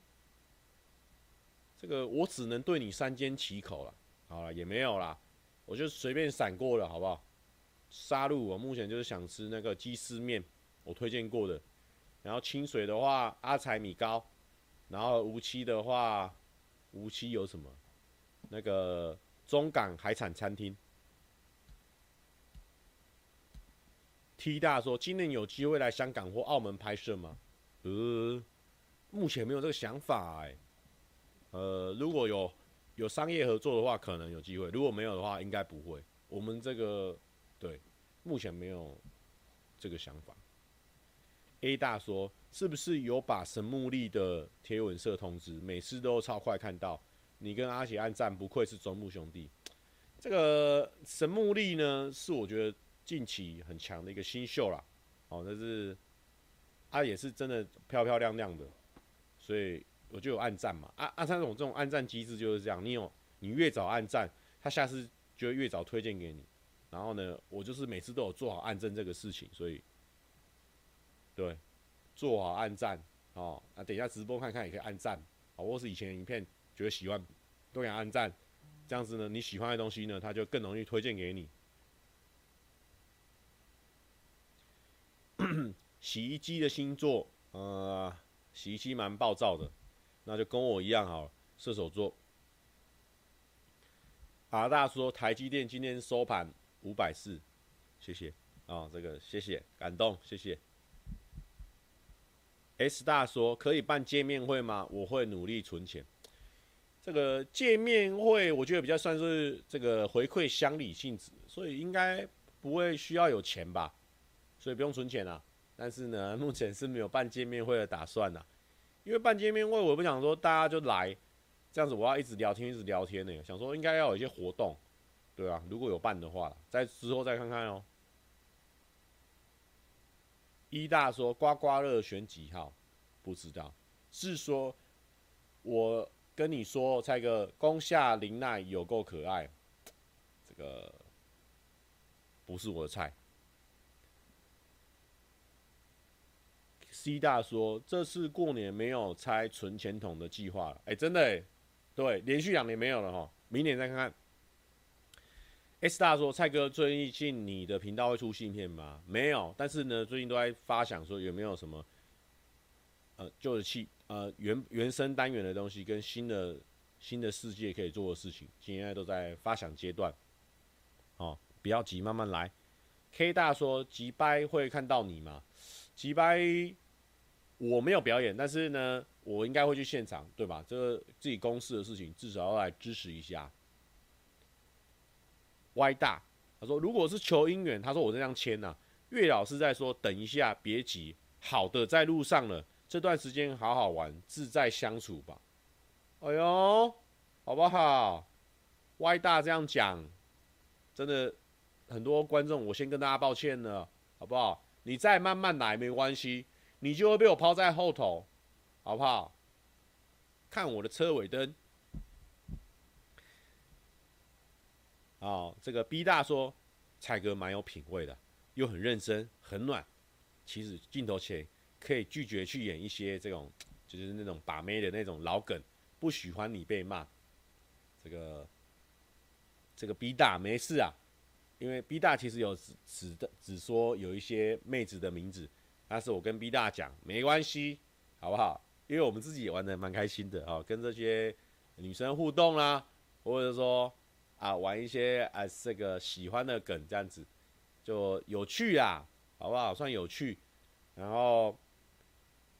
这个我只能对你三间起口了。好了，也没有啦，我就随便闪过了，好不好？沙鹿，我目前就是想吃那个鸡丝面，我推荐过的。然后清水的话，阿财米糕。然后无期的话，无期有什么？那个中港海产餐厅。T 大说，今年有机会来香港或澳门拍摄吗？呃，目前没有这个想法哎、呃，如果有有商业合作的话，可能有机会；如果没有的话，应该不会。我们这个对，目前没有这个想法。A 大说，是不是有把神木利的贴文社通知？每次都超快看到。你跟阿杰按赞，不愧是中木兄弟。这个神木利呢，是我觉得近期很强的一个新秀啦。哦，但是他也是真的漂漂亮亮的，所以。我就有暗赞嘛，啊啊，他这种这种暗赞机制就是这样，你有你越早暗赞，他下次就会越早推荐给你。然后呢，我就是每次都有做好暗赞这个事情，所以对，做好暗赞哦。啊，等一下直播看看也可以暗赞，啊，或是以前影片觉得喜欢都给他按赞，这样子呢，你喜欢的东西呢，他就更容易推荐给你。洗衣机的星座，呃，洗衣机蛮暴躁的。那就跟我一样好了，射手座。阿大说台积电今天收盘五百四，谢谢啊、这个谢谢，感动，谢谢。S 大说可以办见面会吗？我会努力存钱。这个见面会我觉得比较算是这个回馈乡里性质，所以应该不会需要有钱吧，所以不用存钱啊。但是呢，*laughs* 目前是没有办见面会的打算呐。因为办见面会，我不想说大家就来，这样子我要一直聊天，一直聊天呢。想说应该要有一些活动，对啊，如果有办的话，在之后再看看哦。一大说刮刮乐选几号？不知道，是说我跟你说，蔡哥，宫下玲奈有够可爱，这个不是我的菜。C 大说：“这次过年没有拆存钱筒的计划了。”哎，真的哎，对，连续两年没有了哈，明年再看看。S 大说：“蔡哥，最近你的频道会出新片吗？”没有，但是呢，最近都在发想说有没有什么呃旧的气呃原原生单元的东西跟新的新的世界可以做的事情，现在都在发想阶段。哦，不要急，慢慢来。K 大说：“击败会看到你吗？”击败。我没有表演，但是呢，我应该会去现场，对吧？这个自己公司的事情，至少要来支持一下。歪大，他说如果是求姻缘，他说我这样签呐、啊。月老是在说等一下，别急，好的在路上了，这段时间好好玩，自在相处吧。哎呦，好不好？歪大这样讲，真的很多观众，我先跟大家抱歉了，好不好？你再慢慢来，没关系。你就会被我抛在后头，好不好？看我的车尾灯。哦，这个 B 大说，蔡哥蛮有品味的，又很认真，很暖。其实镜头前可以拒绝去演一些这种，就是那种把妹的那种老梗。不喜欢你被骂，这个这个 B 大没事啊，因为 B 大其实有只只的只说有一些妹子的名字。但是我跟 B 大讲没关系，好不好？因为我们自己也玩得蛮开心的啊，跟这些女生互动啦，或者说啊玩一些啊这个喜欢的梗这样子，就有趣啊，好不好？算有趣，然后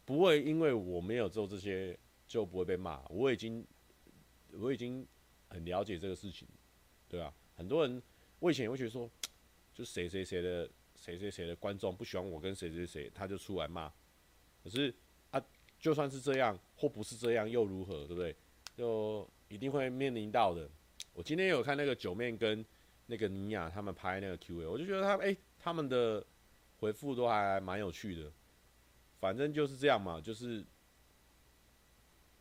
不会因为我没有做这些就不会被骂。我已经我已经很了解这个事情，对啊，很多人我以前也会觉得说，就谁谁谁的。谁谁谁的观众不喜欢我跟谁谁谁，他就出来骂。可是啊，就算是这样或不是这样又如何，对不对？就一定会面临到的。我今天有看那个九妹跟那个尼娅他们拍那个 Q&A，我就觉得他哎、欸，他们的回复都还蛮有趣的。反正就是这样嘛，就是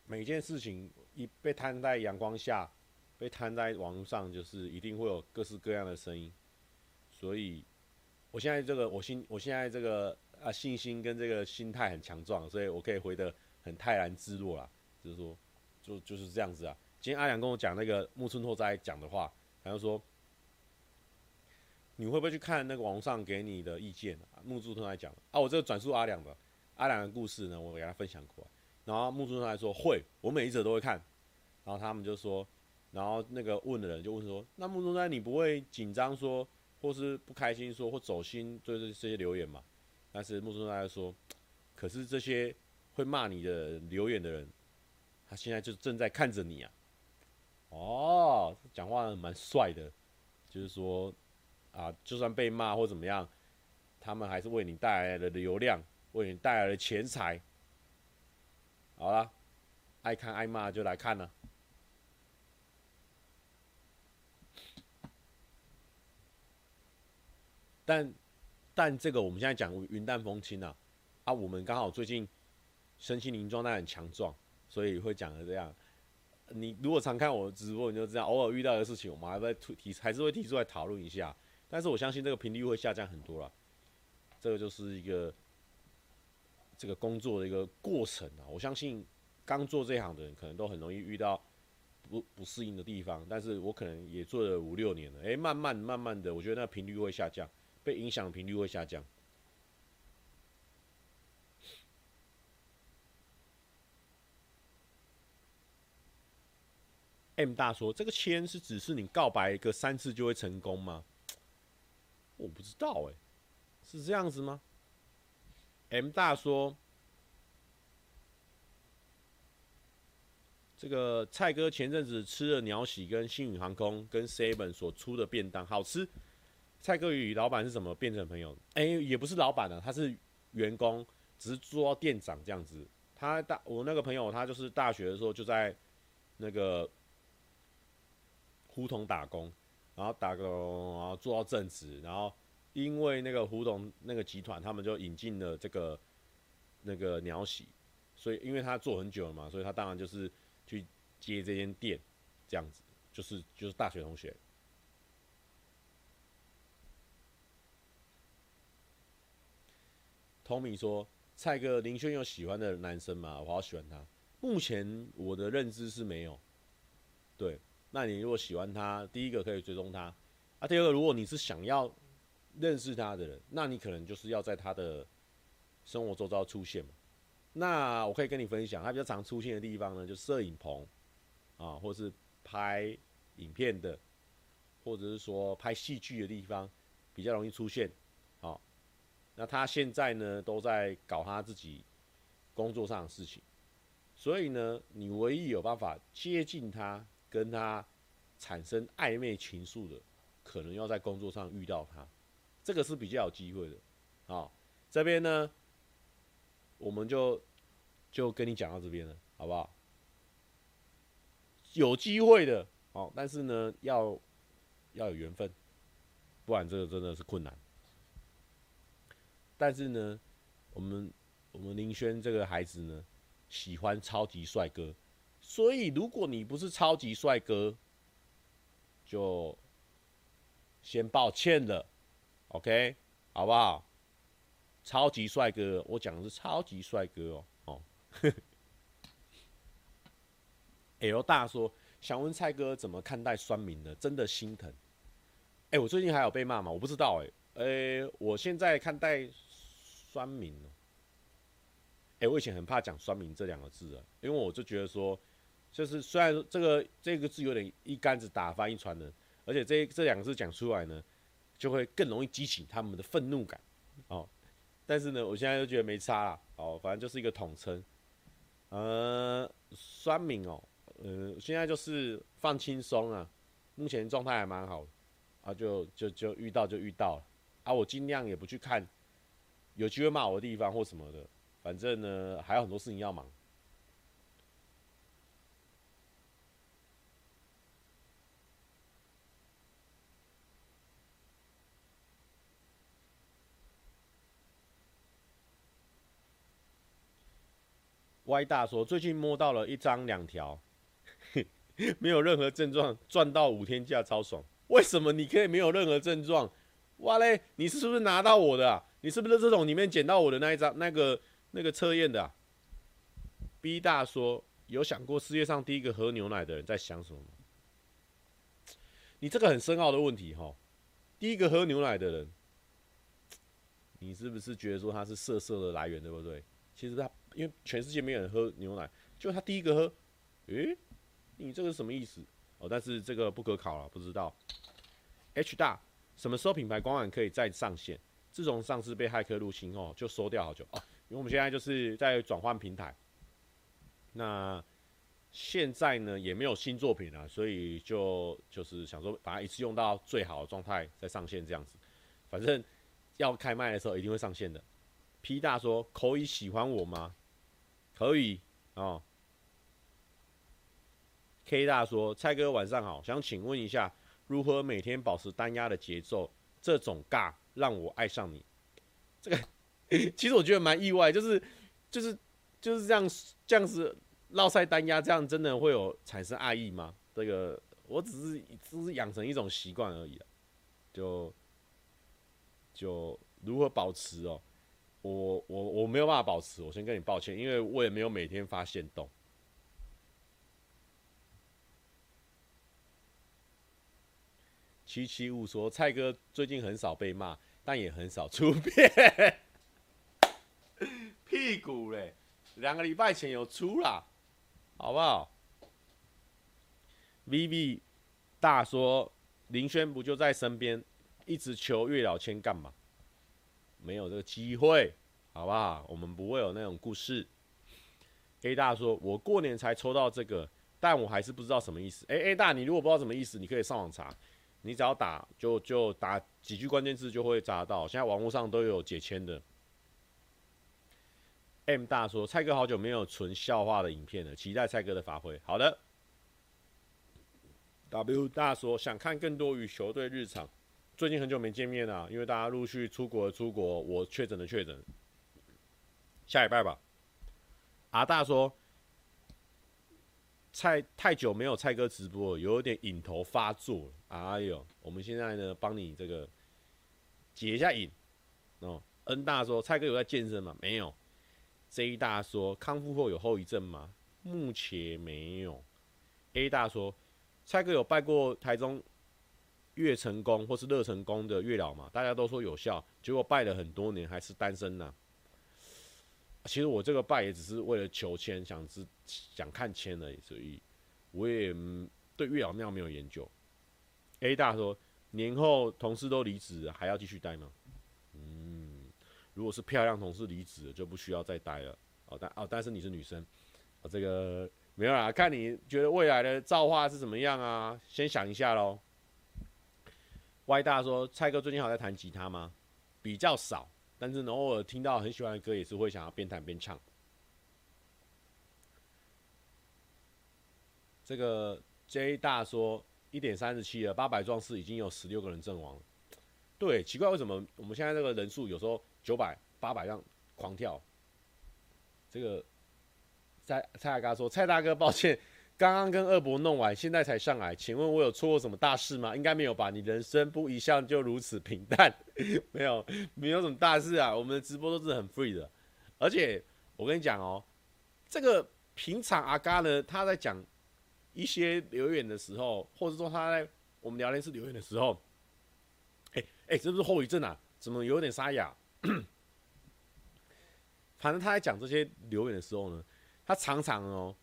每件事情一被摊在阳光下，被摊在网络上，就是一定会有各式各样的声音，所以。我现在这个，我心，我现在这个啊，信心跟这个心态很强壮，所以我可以回得很泰然自若啦。就是说，就就是这样子啊。今天阿良跟我讲那个木村拓哉讲的话，他就说，你会不会去看那个网上给你的意见啊？木村拓哉讲啊，我这个转述阿良的，阿良的故事呢，我给他分享过。然后木村拓哉说会，我每一则都会看。然后他们就说，然后那个问的人就问说，那木村拓哉你不会紧张说？或是不开心说，或走心，就是这些留言嘛。但是木村大家说，可是这些会骂你的留言的人，他现在就正在看着你啊。哦，讲话蛮帅的，就是说啊，就算被骂或怎么样，他们还是为你带来了流量，为你带来了钱财。好了，爱看爱骂就来看了。但但这个我们现在讲云淡风轻啊，啊，我们刚好最近身心灵状态很强壮，所以会讲的这样。你如果常看我的直播，你就知道，偶尔遇到的事情，我们还会提，还是会提出来讨论一下。但是我相信这个频率会下降很多了。这个就是一个这个工作的一个过程啊。我相信刚做这行的人，可能都很容易遇到不不适应的地方。但是我可能也做了五六年了，诶，慢慢慢慢的，我觉得那频率会下降，被影响频率会下降。M 大说：“这个签是只是你告白一个三次就会成功吗？我不知道哎、是这样子吗？”M 大说：“这个蔡哥前阵子吃了鸟喜跟星宇航空跟 Seven 所出的便当，好吃。蔡哥与老板是怎么变成朋友？哎、欸，也不是老板啊，他是员工，只是做到店长这样子。他大我那个朋友，他就是大学的时候就在那个。”胡同打工，然后打工，然后做到正职，然后因为那个胡同那个集团，他们就引进了这个那个鸟喜，所以因为他做很久了嘛，所以他当然就是去接这间店，这样子，就是就是大学同学。聪明说：“蔡哥林轩有喜欢的男生吗？我好喜欢他。目前我的认知是没有，对。”那你如果喜欢他，第一个可以追踪他，啊，第二个如果你是想要认识他的人，那你可能就是要在他的生活周遭出现。那我可以跟你分享，他比较常出现的地方呢，就摄影棚啊，或是拍影片的，或者是说拍戏剧的地方，比较容易出现。那他现在呢都在搞他自己工作上的事情，所以呢，你唯一有办法接近他。跟他产生暧昧情愫的，可能要在工作上遇到他，这个是比较有机会的。好，这边呢，我们就就跟你讲到这边了，好不好？有机会的，好，但是呢，要要有缘分，不然这个真的是困难。但是呢，我们我们林轩这个孩子呢，喜欢超级帅哥。所以，如果你不是超级帅哥，就先抱歉了，OK，好不好？超级帅哥，我讲的是超级帅哥哦。哦，*laughs* L 大说想问蔡哥怎么看待酸民的？真的心疼。哎，我最近还有被骂吗？我不知道哎。哎，我现在看待酸民哦，哎，我以前很怕讲酸民这两个字啊，因为我就觉得说。就是虽然这个这个字有点一竿子打翻一船人，而且这这两个字讲出来呢，就会更容易激起他们的愤怒感哦。但是呢，我现在就觉得没差啦，哦，反正就是一个统称。呃，酸民哦，呃，现在就是放轻松啊，目前状态还蛮好啊，就就就遇到就遇到了啊，我尽量也不去看有机会骂我的地方或什么的，反正呢还有很多事情要忙。歪大说：“最近摸到了一张两条，*laughs* 没有任何症状，赚到五天假超爽。为什么你可以没有任何症状？哇嘞，你是不是拿到我的？你是不是这种里面捡到我的那一张那个那个测验的啊？”B 大说：“有想过世界上第一个喝牛奶的人在想什么？你这个很深奥的问题哈。第一个喝牛奶的人，你是不是觉得说他是色色的来源，对不对？其实他。”因为全世界没有人喝牛奶，就他第一个喝，诶，你这个是什么意思？哦，但是这个不可考了，不知道。H 大什么时候品牌官网可以再上线？自从上次被骇客入侵后，就收掉好久哦。因为我们现在就是在转换平台，那现在呢也没有新作品了，所以就就是想说把它一次用到最好的状态再上线这样子。反正要开麦的时候一定会上线的。P 大说：“可以喜欢我吗？”可以哦。K 大说：“蔡哥晚上好，想请问一下，如何每天保持单压的节奏？这种尬让我爱上你。”这个 *laughs* 其实我觉得蛮意外，就是就是就是这样这样子绕赛单压，这样真的会有产生爱意吗？这个我只是只是养成一种习惯而已啊，就就如何保持哦？我我我没有办法保持，我先跟你抱歉，因为我也没有每天发现动。七七五说，蔡哥最近很少被骂，但也很少出片。*laughs* 屁股嘞，两个礼拜前有出啦，好不好？VV 大说，林轩不就在身边，一直求月老签干嘛？没有这个机会，好不好？我们不会有那种故事。A 大说：“我过年才抽到这个，但我还是不知道什么意思。”欸，A 大，你如果不知道什么意思，你可以上网查，你只要打就就打几句关键字就会查到。现在网络上都有解签的。M 大说：“蔡哥好久没有纯笑话的影片了，期待蔡哥的发挥。”好的。W 大说：“想看更多与球队日常。”最近很久没见面了，因为大家陆续出国出国，我确诊的确诊，下礼拜吧。阿大说，蔡太久没有蔡哥直播，有点瘾头发作了。哎呦，我们现在呢，帮你这个解一下瘾哦。N 大说，蔡哥有在健身吗？没有。J 大说，康复后有后遗症吗？目前没有。A 大说，蔡哥有拜过台中。月成功或是乐成功的月老吗，大家都说有效，结果拜了很多年还是单身呢、其实我这个拜也只是为了求签，想知想看签而已，所以我也对月老庙没有研究。A 大说，年后同事都离职，还要继续待吗？嗯，如果是漂亮同事离职，就不需要再待了。哦，但哦，但是你是女生，哦，这个没有啦，看你觉得未来的造化是怎么样啊？先想一下喽。Y 大说：“蔡哥最近好在弹吉他吗？比较少，但是呢，偶尔听到很喜欢的歌，也是会想要边弹边唱。”这个 J 大说：“一点三十七了，八百壮士已经有十六个人阵亡了。”对，奇怪为什么我们现在这个人数有时候九百、八百这样狂跳？这个蔡蔡大哥说：“蔡大哥，抱歉。”刚刚跟二伯弄完，现在才上来，请问我有错过什么大事吗？应该没有吧？你人生不一向就如此平淡，*laughs* 没有，没有什么大事啊。我们的直播都是很 free 的，而且我跟你讲哦，这个平常阿嘎呢，他在讲一些留言的时候，或者说他在我们聊天室留言的时候，哎哎，这不是后遗症啊？怎么有点沙哑？*clears throat* 反正他在讲这些留言的时候呢，他常常哦。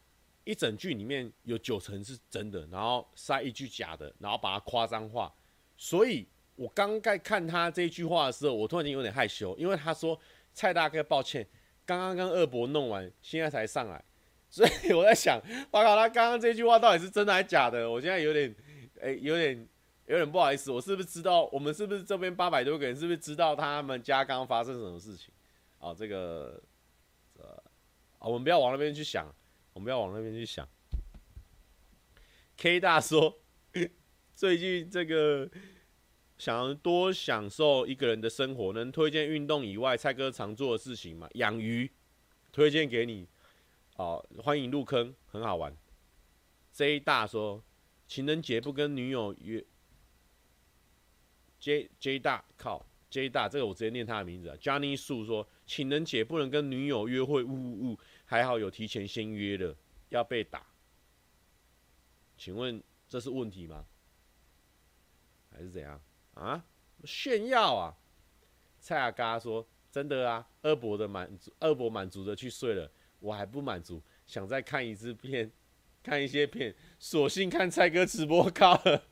一整句里面有九成是真的，然后塞一句假的，然后把它夸张化。所以我刚在看他这句话的时候，我突然间有点害羞，因为他说：“蔡大哥，抱歉，刚刚跟二伯弄完，现在才上来。”所以我在想，哇靠，他刚刚这句话到底是真的还是假的？我现在有点，哎，有点，有点不好意思。我是不是知道？我们是不是这边八百多个人，是不是知道他们家刚刚发生什么事情？啊，这个，呃，啊，我们不要往那边去想。我们要往那边去想。K 大说，*laughs* 最近这个想要多享受一个人的生活，能推荐运动以外蔡哥常做的事情吗？养鱼，推荐给你。好，欢迎入坑，很好玩。J 大说，情人节不跟女友约。J J 大靠 J 大，这个我直接念他的名字啊。Johnny 树说，情人节不能跟女友约会，呜呜呜。还好有提前先约的，要被打，请问这是问题吗？还是怎样啊？炫耀啊！蔡阿嘎说：“真的啊，二伯的满足，二伯满足的去睡了，我还不满足，想再看一次片，看一些片，索性看蔡哥直播靠了。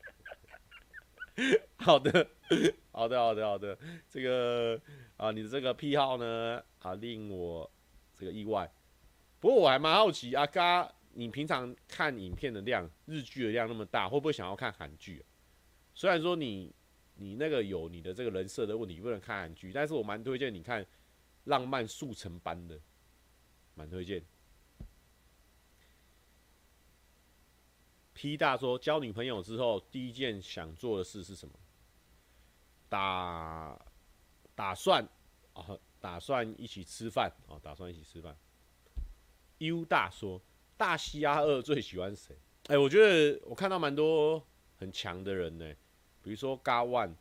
*laughs* 好的，好的，好的，好的。这个啊，你的这个癖好呢，啊，令我这个意外。不过我还蛮好奇，阿嘎，你平常看影片的量，日剧的量那么大，会不会想要看韩剧啊？虽然说你你那个有你的这个人设的问题，不能看韩剧，但是我蛮推荐你看浪漫速成班的，蛮推荐。P 大说，交女朋友之后，第一件想做的事是什么？打打算啊，打算一起吃饭啊，打算一起吃饭。U 大说，大西亚二最喜欢谁？哎，我觉得我看到蛮多很强的人呢，比如说 GA ONE、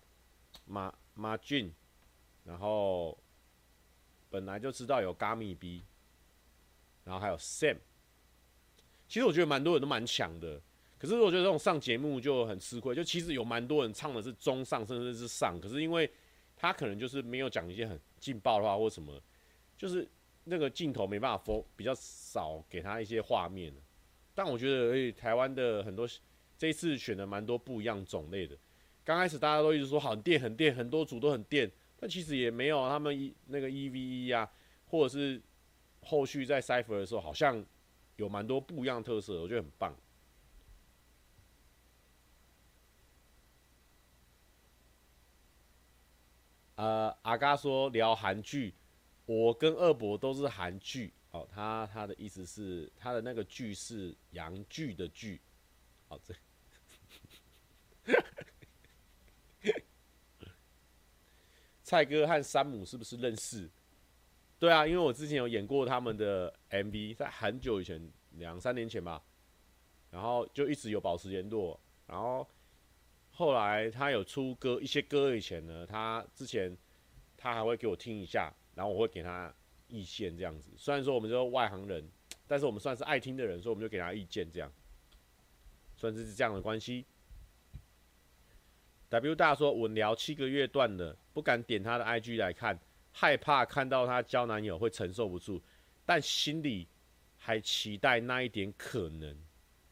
马马俊，然后本来就知道有 Gami B，然后还有 Sam。其实我觉得蛮多人都蛮强的。可是我觉得这种上节目就很吃亏，就其实有蛮多人唱的是中上甚至是上，可是因为他可能就是没有讲一些很劲爆的话或什么，就是那个镜头没办法 f 比较少给他一些画面。但我觉得，诶，台湾的很多这一次选的蛮多不一样种类的。刚开始大家都一直说很电很电，很多组都很电，但其实也没有他们一那个 EVE 啊，或者是后续在 Cypher 的时候，好像有蛮多不一样特色，我觉得很棒。呃，阿嘎说聊韩剧，我跟二伯都是韩剧哦。他他的意思是，他的那个剧是洋剧的剧。好，这 *laughs* 蔡哥和山姆是不是认识？对啊，因为我之前有演过他们的 MV，在很久以前，两三年前吧。然后就一直有保持联络，然后。后来他有出歌，一些歌以前呢，他之前他还会给我听一下，然后我会给他意见这样子。虽然说我们是外行人，但是我们算是爱听的人，所以我们就给他意见，这样算是这样的关系。W 大说稳聊七个月断了，不敢点他的 IG 来看，害怕看到他交男友会承受不住，但心里还期待那一点可能。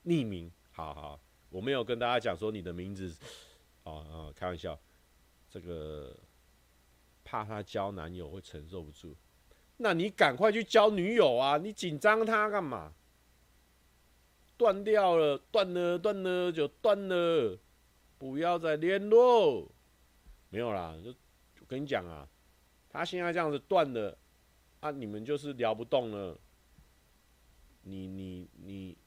匿名，好好。我没有跟大家讲说你的名字，哦哦，开玩笑，这个怕他交男友会承受不住，那你赶快去交女友啊！你紧张他干嘛？断掉了，断了，断了就断了，不要再联络。没有啦，就我跟你讲啊，他现在这样子断了，啊，你们就是聊不动了，你你你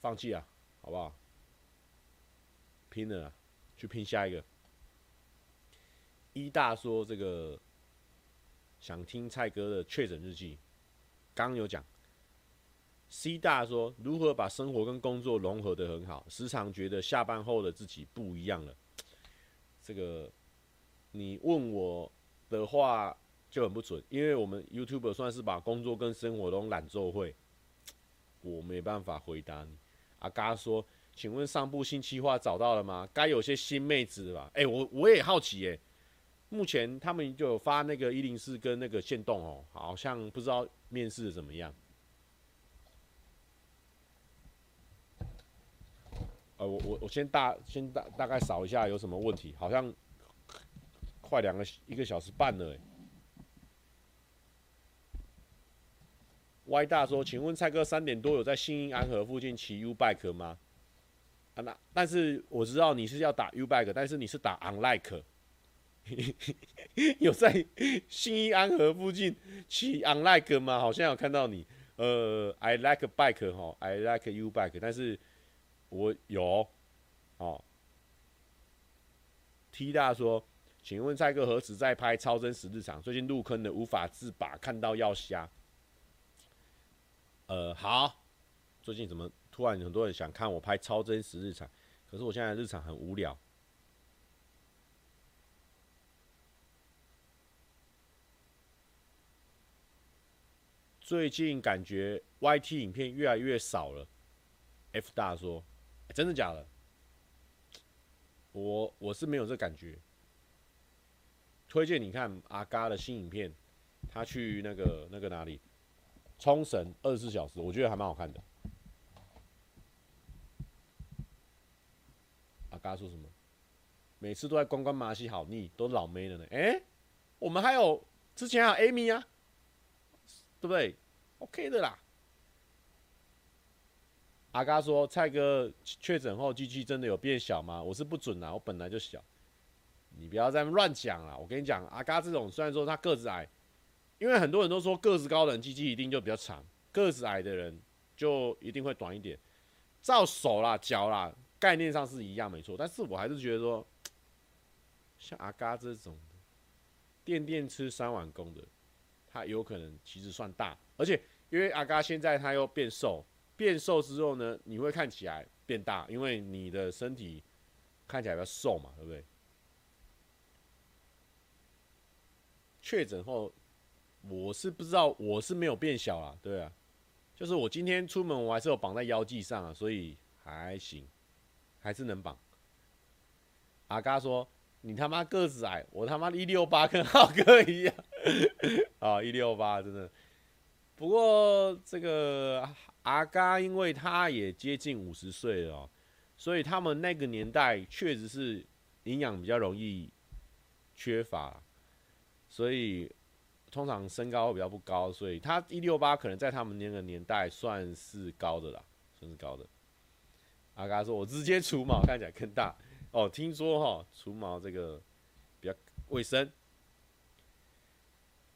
放弃啊，好不好？拼了，去拼下一个。一大说这个想听蔡哥的确诊日记，刚刚有讲。C 大说如何把生活跟工作融合得很好，时常觉得下班后的自己不一样了。这个你问我的话就很不准，因为我们 YouTube 算是把工作跟生活都揽做会，我没办法回答你。阿嘎说。请问上部新企划找到了吗？该有些新妹子吧。哎、我我也好奇哎、目前他们就有发那个一零四跟那个线动哦，好像不知道面试怎么样。呃，我我我先大先大大概扫一下有什么问题，好像快两个一个小时半了哎、歪大说，请问蔡哥三点多有在信义安和附近骑 U bike 吗？啊那但是我知道你是要打 U bike，但是你是打 unlike，*laughs* 有在信义安和附近骑 unlike 吗？好像有看到你，呃，I like bike 哈，I like you bike，但是我有哦。T 大说，请问蔡哥何时在拍超真实日常？最近入坑的无法自拔，看到要瞎。呃，好，最近怎么？突然很多人想看我拍超真实日常，可是我现在日常很无聊。最近感觉 YT 影片越来越少了。F 大说：“，真的假的？我我是没有这感觉。推荐你看阿嘎的新影片，他去那个那个哪里，冲绳二十四小时，我觉得还蛮好看的。”阿嘎说什么？每次都在关关马戏好腻，都老妹了呢。哎、我们还有之前还有 Amy 啊，对不对？OK 的啦。阿嘎说：“蔡哥确诊后，机器真的有变小吗？我是不准啊，我本来就小。你不要再乱讲了。我跟你讲，阿嘎这种虽然说他个子矮，因为很多人都说个子高的人机器一定就比较长，个子矮的人就一定会短一点。照手啦、脚啦，概念上是一样没错。但是我还是觉得说，像阿嘎这种电电吃三碗公的，他有可能其实算大，而且因为阿嘎现在他又变瘦。”变瘦之后呢，你会看起来变大，因为你的身体看起来比较瘦嘛，对不对？确诊后，我是不知道，我是没有变小啊，对啊，就是我今天出门我还是有绑在腰际上啊，所以还行，还是能绑。阿嘎说：“你他妈个子矮，我他妈一六八跟浩哥一样 *laughs* 啊，一六八真的。不过这个。”阿嘎，因为他也接近五十岁了，所以他们那个年代确实是营养比较容易缺乏，所以通常身高会比较不高，所以他一六八可能在他们那个年代算是高的啦，算是高的。阿嘎说：“我直接除毛，看起来更大哦。”听说哈，除毛这个比较卫生。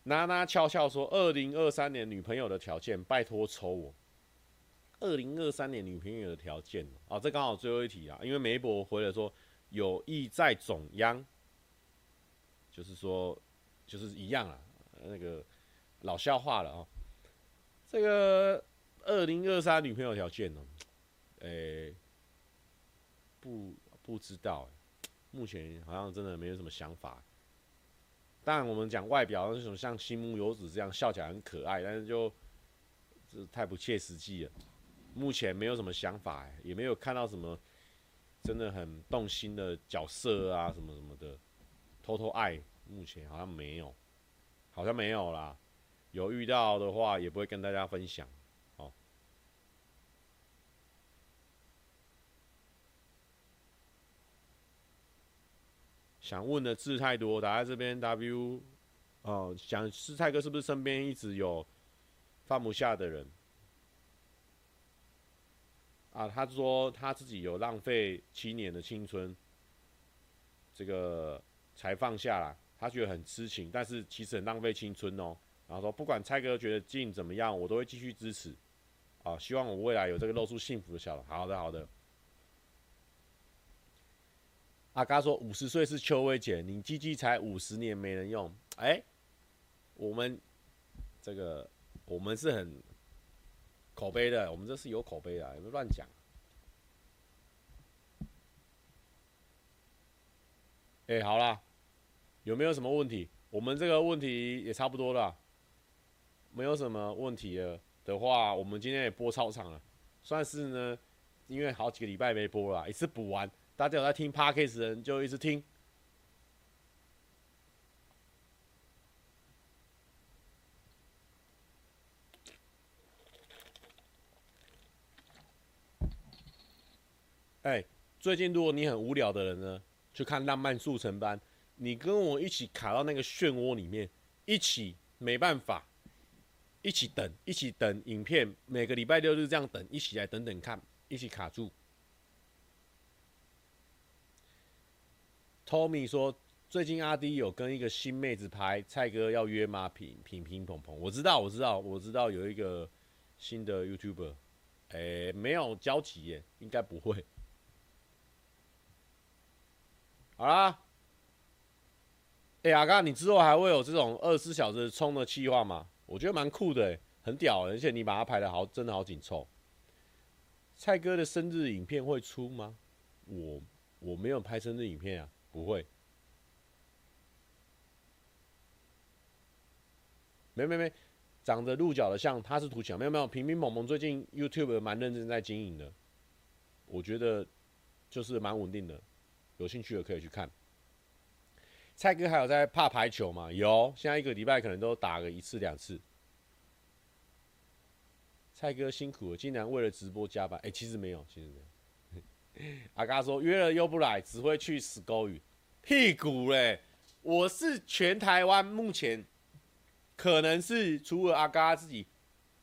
娜娜悄悄说：“二零二三年女朋友的条件，拜托抽我。”二零二三年女朋友的条件啊，这刚好最后一题啊，因为梅博回来说有意在中央，就是说就是一样啊，那个老笑话了啊。这个二零二三女朋友条件呢，诶，不不知道，目前好像真的没有什么想法。当然我们讲外表，那种像新木优子这样笑起来很可爱，但是就这太不切实际了。目前没有什么想法，也没有看到什么真的很动心的角色啊，什么什么的，偷偷爱，目前好像没有，好像没有啦。有遇到的话，也不会跟大家分享。哦，想问的字太多，打在这边 W，哦，想是蔡哥是不是身边一直有放不下的人？啊，他说他自己有浪费七年的青春，这个才放下来，他觉得很痴情，但是其实很浪费青春哦。然后说不管蔡哥觉得静怎么样，我都会继续支持。啊，希望我未来有这个露出幸福的小孩。好的，好的。阿嘎说五十岁是秋薇姐，你鸡鸡才五十年没人用，哎、我们这个我们是很。口碑的，我们这是有口碑的，有没有乱讲？哎、好啦，有没有什么问题？我们这个问题也差不多了，没有什么问题了的话，我们今天也播超长了，算是呢，因为好几个礼拜没播了，一次补完，大家有在听 Podcast 的人就一直听。哎、最近如果你很无聊的人呢，去看《浪漫速成班》，你跟我一起卡到那个漩涡里面，一起没办法，一起等，一起等影片，每个礼拜六日这样等，一起来等等看，一起卡住。Tommy 说，最近阿滴有跟一个新妹子拍，蔡哥要约吗？平平平碰碰，我知道，我知道，我知道有一个新的 YouTuber，哎、没有交集耶，应该不会。好啦，哎、欸，阿刚，你之后还会有这种二十四小时冲的计划吗？我觉得蛮酷的，很屌，而且你把它排的好，真的好紧凑。蔡哥的生日影片会出吗？我我没有拍生日影片啊，不会。没没没，长得鹿角的像，他是图强，没有没有。平平萌萌最近 YouTube 蛮认真在经营的，我觉得就是蛮稳定的。有兴趣的可以去看。蔡哥还有在怕排球吗？有，现在一个礼拜可能都打个一次两次。蔡哥辛苦了，竟然为了直播加班。哎、其实没有，其实没有。*laughs* 阿嘎说约了又不来，只会去死勾鱼。屁股嘞！我是全台湾目前可能是除了阿嘎自己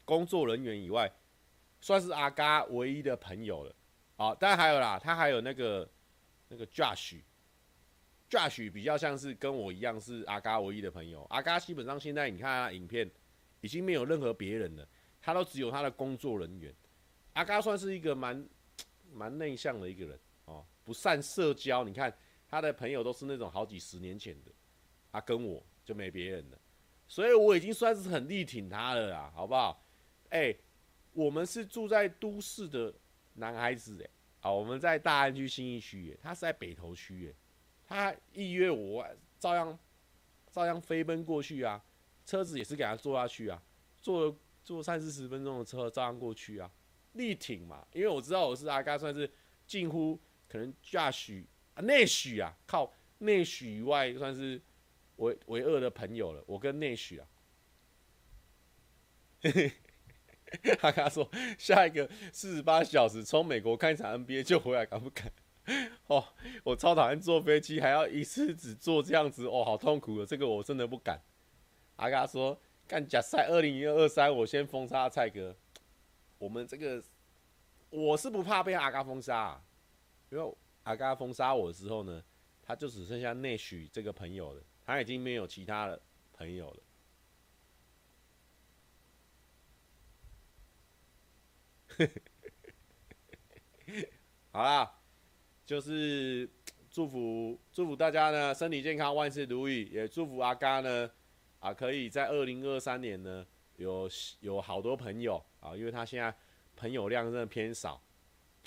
工作人员以外，算是阿嘎唯一的朋友了。啊，当然还有啦，他还有那个那个 Josh，Josh 比较像是跟我一样是阿嘎唯一的朋友。阿嘎基本上现在你看他影片已经没有任何别人了，他都只有他的工作人员。阿嘎算是一个蛮蛮内向的一个人哦，不善社交。你看他的朋友都是那种好几十年前的，他跟我就没别人了，所以我已经算是很力挺他了啦，好不好？哎、我们是住在都市的。男孩子哎，啊，我们在大安区新义区，他是在北投区，他一约我，照样照样飞奔过去啊，车子也是给他坐下去啊，坐坐三四十分钟的车，照样过去啊，力挺嘛，因为我知道我是阿嘎，算是近乎可能驾许啊内许啊，靠内许以外算是唯唯二的朋友了，我跟内许啊。嘿嘿。他跟他说：“下一个四十八小时从美国看一场 NBA 就回来，敢不敢？”哦，我超讨厌坐飞机，还要一次只坐这样子，哦，好痛苦的，这个我真的不敢。阿嘎说：“干假赛二零二三，我先封杀蔡哥。我们这个我是不怕被阿嘎封杀，啊，因为阿嘎封杀我的时候呢，他就只剩下内许这个朋友了，他已经没有其他的朋友了。*laughs* ”好啦，就是祝福祝福大家呢，身体健康，万事如意，也祝福阿嘎呢啊，可以在二零二三年呢有有好多朋友啊，因为他现在朋友量真的偏少，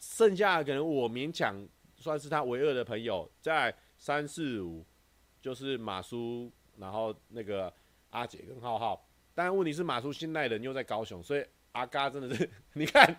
剩下的可能我勉强算是他唯二的朋友，在三四五就是马叔，然后那个阿杰跟浩浩，但问题是马叔现在人又在高雄，所以阿嘎真的是 *laughs* 你看。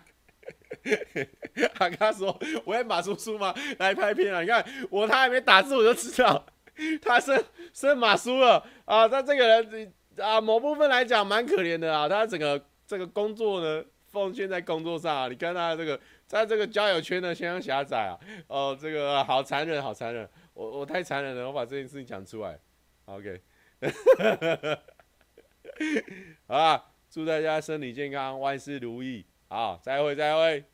*laughs* 阿嘎说：“我要马叔叔吗？来拍片啊！你看我，他还没打字，我就知道 *laughs* 他是是马叔了啊！他这个人啊，某部分来讲蛮可怜的啊。他整个这个工作呢，奉献在工作上啊。你看他这个在这个交友圈呢，相当狭窄啊。哦，这个好残忍，好残忍！我我太残忍了，我把这件事情讲出来。OK，*laughs* 好啊！祝大家身体健康，万事如意。”好，再会，再会。